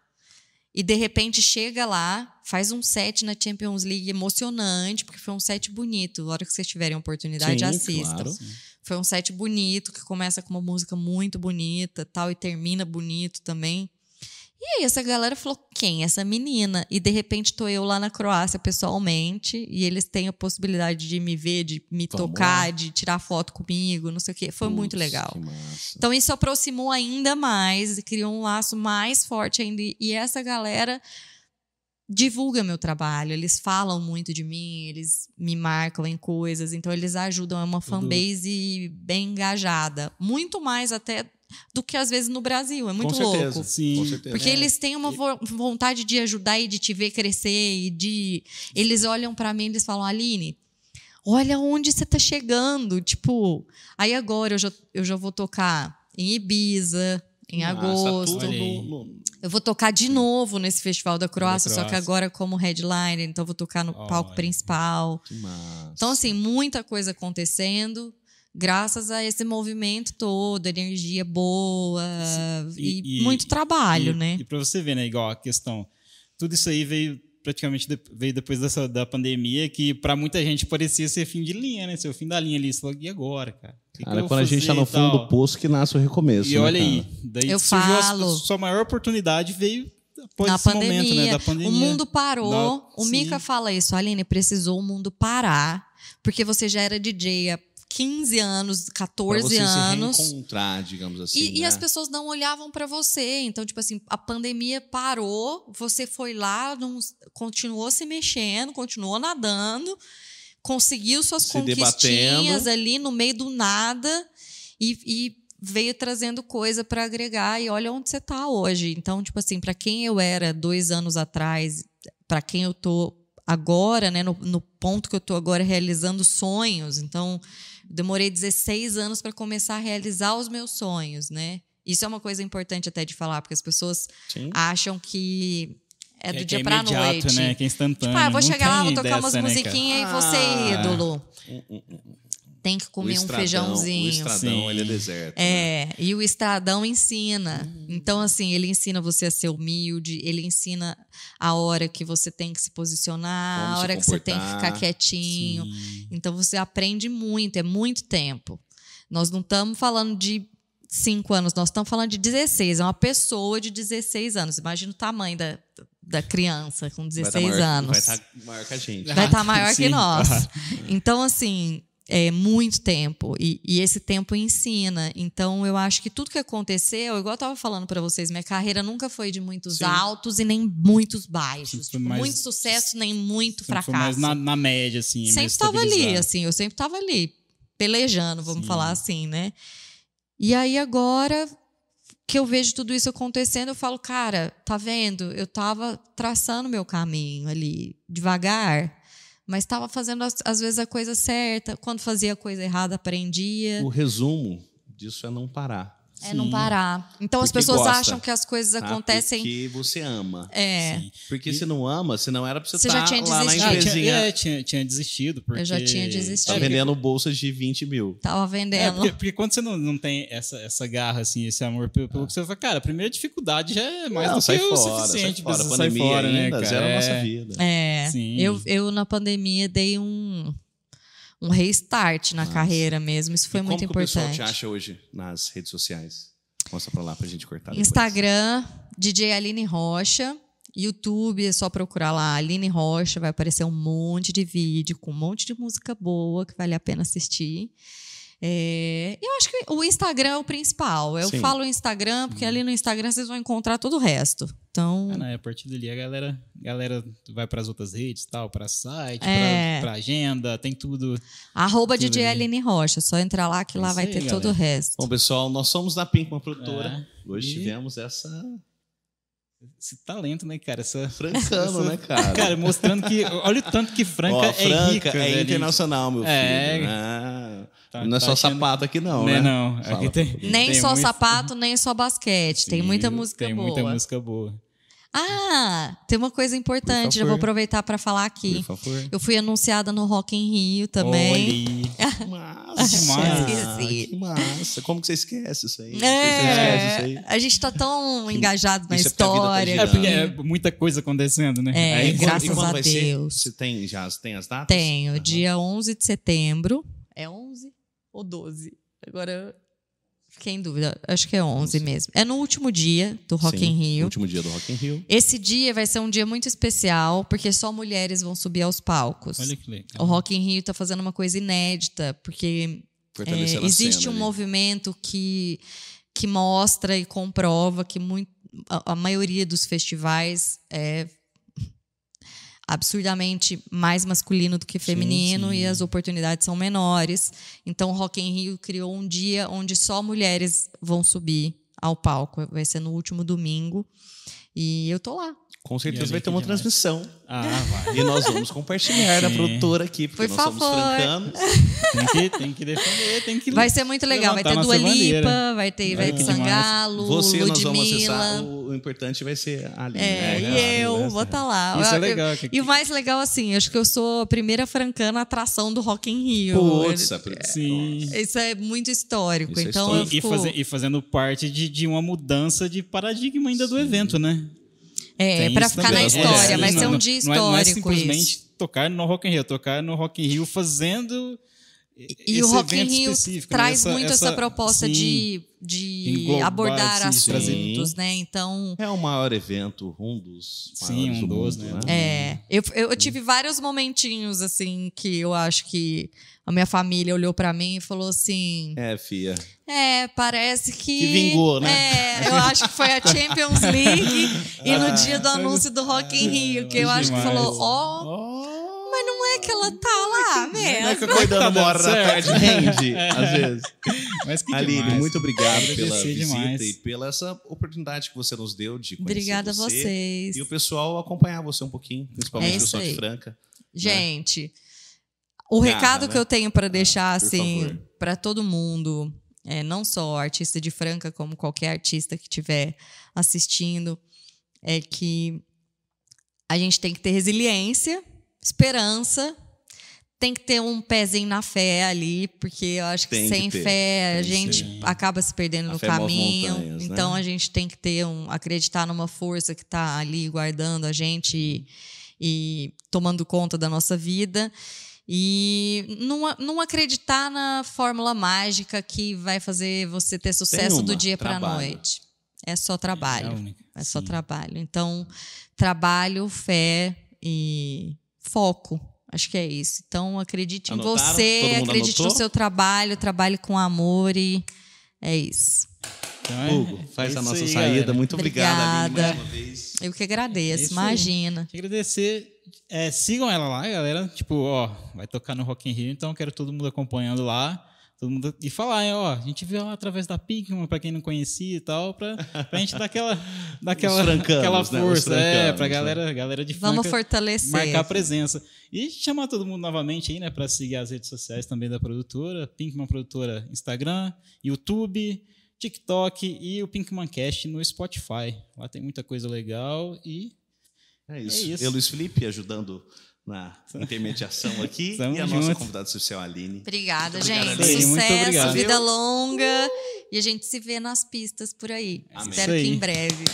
E de repente chega lá, faz um set na Champions League emocionante, porque foi um set bonito. A hora que vocês tiverem a oportunidade, Sim, assistam. claro. Foi um set bonito, que começa com uma música muito bonita tal, e termina bonito também. E aí essa galera falou, quem? é Essa menina. E de repente tô eu lá na Croácia pessoalmente, e eles têm a possibilidade de me ver, de me Vamos tocar, de tirar foto comigo, não sei o quê. Foi muito legal. Então isso aproximou ainda mais, criou um laço mais forte ainda. E essa galera divulga meu trabalho, eles falam muito de mim, eles me marcam em coisas, então eles ajudam, é uma fanbase bem engajada, muito mais até do que às vezes no Brasil, é muito com certeza, louco. Sim. Com certeza. Porque eles têm uma vo- vontade de ajudar e de te ver crescer e de eles olham pra mim e eles falam: "Aline, olha onde você tá chegando". Tipo, aí agora eu já, eu já vou tocar em Ibiza em Massa, agosto. Eu vou tocar de novo nesse festival da Croácia, só que Croácia. agora como headliner, então eu vou tocar no palco principal. que massa. Então, assim, muita coisa acontecendo, graças a esse movimento todo, energia boa e, E- e- muito trabalho, e, né? E pra você ver, né, igual a questão. Tudo isso aí veio praticamente de- veio depois dessa, da pandemia, que pra muita gente parecia ser fim de linha, né? Ser o fim da linha ali. Você falou, e agora, cara? Que que Cara, quando a gente tá no fundo do poço que nasce o recomeço. E né, olha cara? aí, daí Eu surgiu a falo. sua- sua maior oportunidade veio após Na esse pandemia, momento, né, da pandemia. o mundo parou. Da- o. Mika fala isso, Aline, precisou o mundo parar, porque você já era DJ 15 anos, Pra 14 você anos. se reencontrar, digamos assim. E, e né? as pessoas não olhavam pra você. Então, tipo assim, a pandemia parou, você foi lá, não- continuou se mexendo, continuou nadando, conseguiu suas Se conquistinhas debatendo. ali no meio do nada e, e veio trazendo coisa pra agregar. E olha onde você tá hoje. Então, tipo assim, pra quem eu era dois anos atrás, pra quem eu tô agora, né, no, no ponto que eu tô agora realizando sonhos. Então, demorei 16 anos para começar a realizar os meus sonhos, né? Isso é uma coisa importante até de falar, porque as pessoas Sim. acham que é do que, dia que é pra imediato, noite. né? Que é instantâneo. Tipo, ah, vou Não chegar lá, vou tocar umas dessa, né, cara? musiquinhas e vou ser ídolo. Um- Tem que comer o um estradão- feijãozinho. O estradão, Sim. ele é deserto. né? É, e o Estradão ensina. Hum. Então, assim, ele ensina você a ser humilde, ele ensina a hora que você tem que se posicionar, Como a hora que você tem que ficar quietinho. Sim. Então, você aprende muito, é muito tempo. Nós não estamos falando de cinco anos, nós estamos falando de 16. É uma pessoa de 16 anos. Imagina o tamanho da, da criança com Vai 16 tá maior, anos Vai estar maior que a gente. vai estar maior que Sim. nós. Então, assim, é, muito tempo e, e, esse tempo ensina. Então eu acho que tudo que aconteceu, igual eu estava falando para vocês, minha carreira nunca foi de muitos Sim. altos e nem muitos baixos, tipo, mais, muito sucesso nem muito fracasso. Foi mais na, na média assim. Sempre estava ali, assim, eu sempre estava ali pelejando, vamos Sim. falar assim, né? E aí agora que eu vejo tudo isso acontecendo, eu falo, cara, tá vendo? Eu tava traçando meu caminho ali devagar mas estava fazendo às vezes a coisa certa. Quando fazia a coisa errada, aprendia. O resumo disso é não parar. É não parar. Então porque as pessoas gosta. acham que as coisas ah, acontecem. Porque você ama. É. Sim. Porque e... se não ama, se não era pra você, você estar já tá tinha lá desistido. na empresinha. Ah, tinha, é, tinha, tinha desistido. Porque... Eu já tinha desistido. Tá vendendo bolsas de 20 mil. Tava vendendo. É, porque, porque, quando você não, não tem essa, essa garra, assim, esse amor pelo, pelo ah. que você fala, cara, a primeira dificuldade já é mais não, do que fora, o suficiente sai fora. A pandemia sai fora, ainda, né, zero é... a nossa vida. É. Sim. Eu, eu, na pandemia, dei um um restart na Nossa. carreira mesmo. Isso foi e muito como importante. Como o pessoal te acha hoje nas redes sociais? Mostra pra lá pra gente cortar. Depois. Instagram, DJ Aline Rocha. YouTube, é só procurar lá, Aline Rocha, vai aparecer um monte de vídeo com um monte de música boa que vale a pena assistir. É, eu acho que o Instagram é o principal. Eu Sim. falo Instagram porque ali no Instagram vocês vão encontrar todo o resto. Então, ah, não, a partir dali a galera, a galera vai para as outras redes, tal, para site, é. para agenda, tem tudo. Arroba tudo DJ Aline Rocha, só entrar lá que é lá vai aí, ter galera. todo o resto. Bom, pessoal, nós somos da Pink, uma produtora. É. Hoje e... tivemos essa esse talento, né, cara? Essa, Francano, essa, né, cara? Cara, mostrando que. Olha o tanto que Franca, Ó, Franca é rica. É internacional, meu é, filho. Ah, tá, não é tá só achando... sapato aqui, não, né? Não, aqui tem, nem tem só muito... sapato, nem só basquete. Sim, tem muita música tem boa. Tem muita música boa. Ah, tem uma coisa importante, já vou aproveitar para falar aqui. Por favor. Eu fui anunciada no Rock in Rio também. Olha, massa, esqueci. Que massa. Como que você esquece isso aí? É, isso aí? A gente tá tão engajado na isso história. É porque, é porque é muita coisa acontecendo, né? É, aí, graças a Deus. Você tem já tem as datas? Tenho, uhum. dia 11 de setembro. É 11 ou 12? Agora Fiquei em dúvida. Acho que é 11 mesmo. É no último dia do Rock Sim, in Rio. último dia do Rock in Rio. Esse dia vai ser um dia muito especial, porque só mulheres vão subir aos palcos. Olha que legal. O Rock in Rio está fazendo uma coisa inédita, porque é, existe um ali. movimento que, que mostra e comprova que muito, a, a maioria dos festivais é absurdamente mais masculino do que feminino sim, sim. e as oportunidades são menores. Então, o Rock in Rio criou um dia onde só mulheres vão subir ao palco. Vai ser no último domingo. E eu tô lá. Com certeza vai ter uma demais. transmissão. Ah, vai. E nós vamos compartilhar da produtora aqui, porque Por nós favor. somos francanos. Tem que, tem que defender, tem que Vai ser muito legal. Vai ter Dua Lipa, vai ter, vai ter Sangalo, Você, Ludmilla. nós vamos acessar. O, o, importante vai ser a Aline. É, né? e eu né? vou estar tá lá. Isso eu, é legal. Eu, e o mais legal, assim, acho que eu sou a primeira francana atração do Rock in Rio. Putz, é, sim. Isso é muito histórico. Isso é então, é histórico. E, e, fazendo parte de, de uma mudança de paradigma ainda do evento, né? É, para ficar também. na história, é, vai ser um dia histórico. Não é, não é simplesmente isso. tocar no Rock in Rio, tocar no Rock in Rio fazendo. E o Rock in Rio né? traz né? muito essa, essa proposta sim, de, de abordar assuntos, né? Então. É o maior evento, um dos sim, um dos, né? né? É. Eu, eu tive vários momentinhos, assim, que eu acho que a minha família olhou para mim e falou assim: É, fia. É, parece que. Que vingou, né? É, eu acho que foi a Champions League e no dia do anúncio do Rock in Rio, que eu acho que falou: Ó. Oh, mas não é que ela tá lá mesmo. Não é que acordando uma hora da tarde rende, às vezes. Mas que Aline, demais. muito obrigado pela visita demais. e pela essa oportunidade que você nos deu de conhecer Obrigada você. a vocês. E o pessoal acompanhar você um pouquinho, principalmente é o pessoal de Franca. Né? Gente. Né? O recado né? que eu tenho para deixar, ah, assim, para todo mundo, é, não só artista de Franca, como qualquer artista que estiver assistindo, é que a gente tem que ter resiliência, esperança, tem que ter um pezinho na fé ali, porque eu acho que tem sem que fé a gente sim. acaba se perdendo a no caminho. Né? Então né? a gente tem que ter um acreditar numa força que está ali guardando a gente e, e tomando conta da nossa vida. E não, não acreditar na fórmula mágica que vai fazer você ter sucesso do dia para a noite. É só trabalho. É, é só trabalho. Então, trabalho, fé e foco. Acho que é isso. Então, acredite Anotaram? em você, acredite anotou? no seu trabalho, trabalhe com amor e é isso. Então, é- Hugo, faz é a nossa aí, saída. galera. Muito obrigado, Aline, Obrigada. mais uma vez. Eu que É agradeço, aí. imagina. Queria agradecer. É, sigam ela lá, galera. Tipo, ó, vai tocar no Rock in Rio, então quero todo mundo acompanhando lá. Todo mundo, e falar, hein, ó, a gente viu ela através da Pinkman, pra quem não conhecia e tal, pra, pra gente dar aquela, dar aquela, aquela né? Força, é, francanos, pra né? galera, galera de Vamos Franca fortalecer. marcar presença. E chamar todo mundo novamente aí, né, pra seguir as redes sociais também da produtora, Pinkman Produtora Instagram, YouTube, TikTok e o Pinkman Cast no Spotify. Lá tem muita coisa legal e É isso. É isso. Eu, Luiz Felipe, ajudando na intermediação aqui. Tamo e a nossa junto. convidada especial, Aline. Obrigada, obrigado, gente. Aline. Muito Sucesso, obrigado. vida longa. E a gente se vê nas pistas por aí. Amém. Espero que em breve.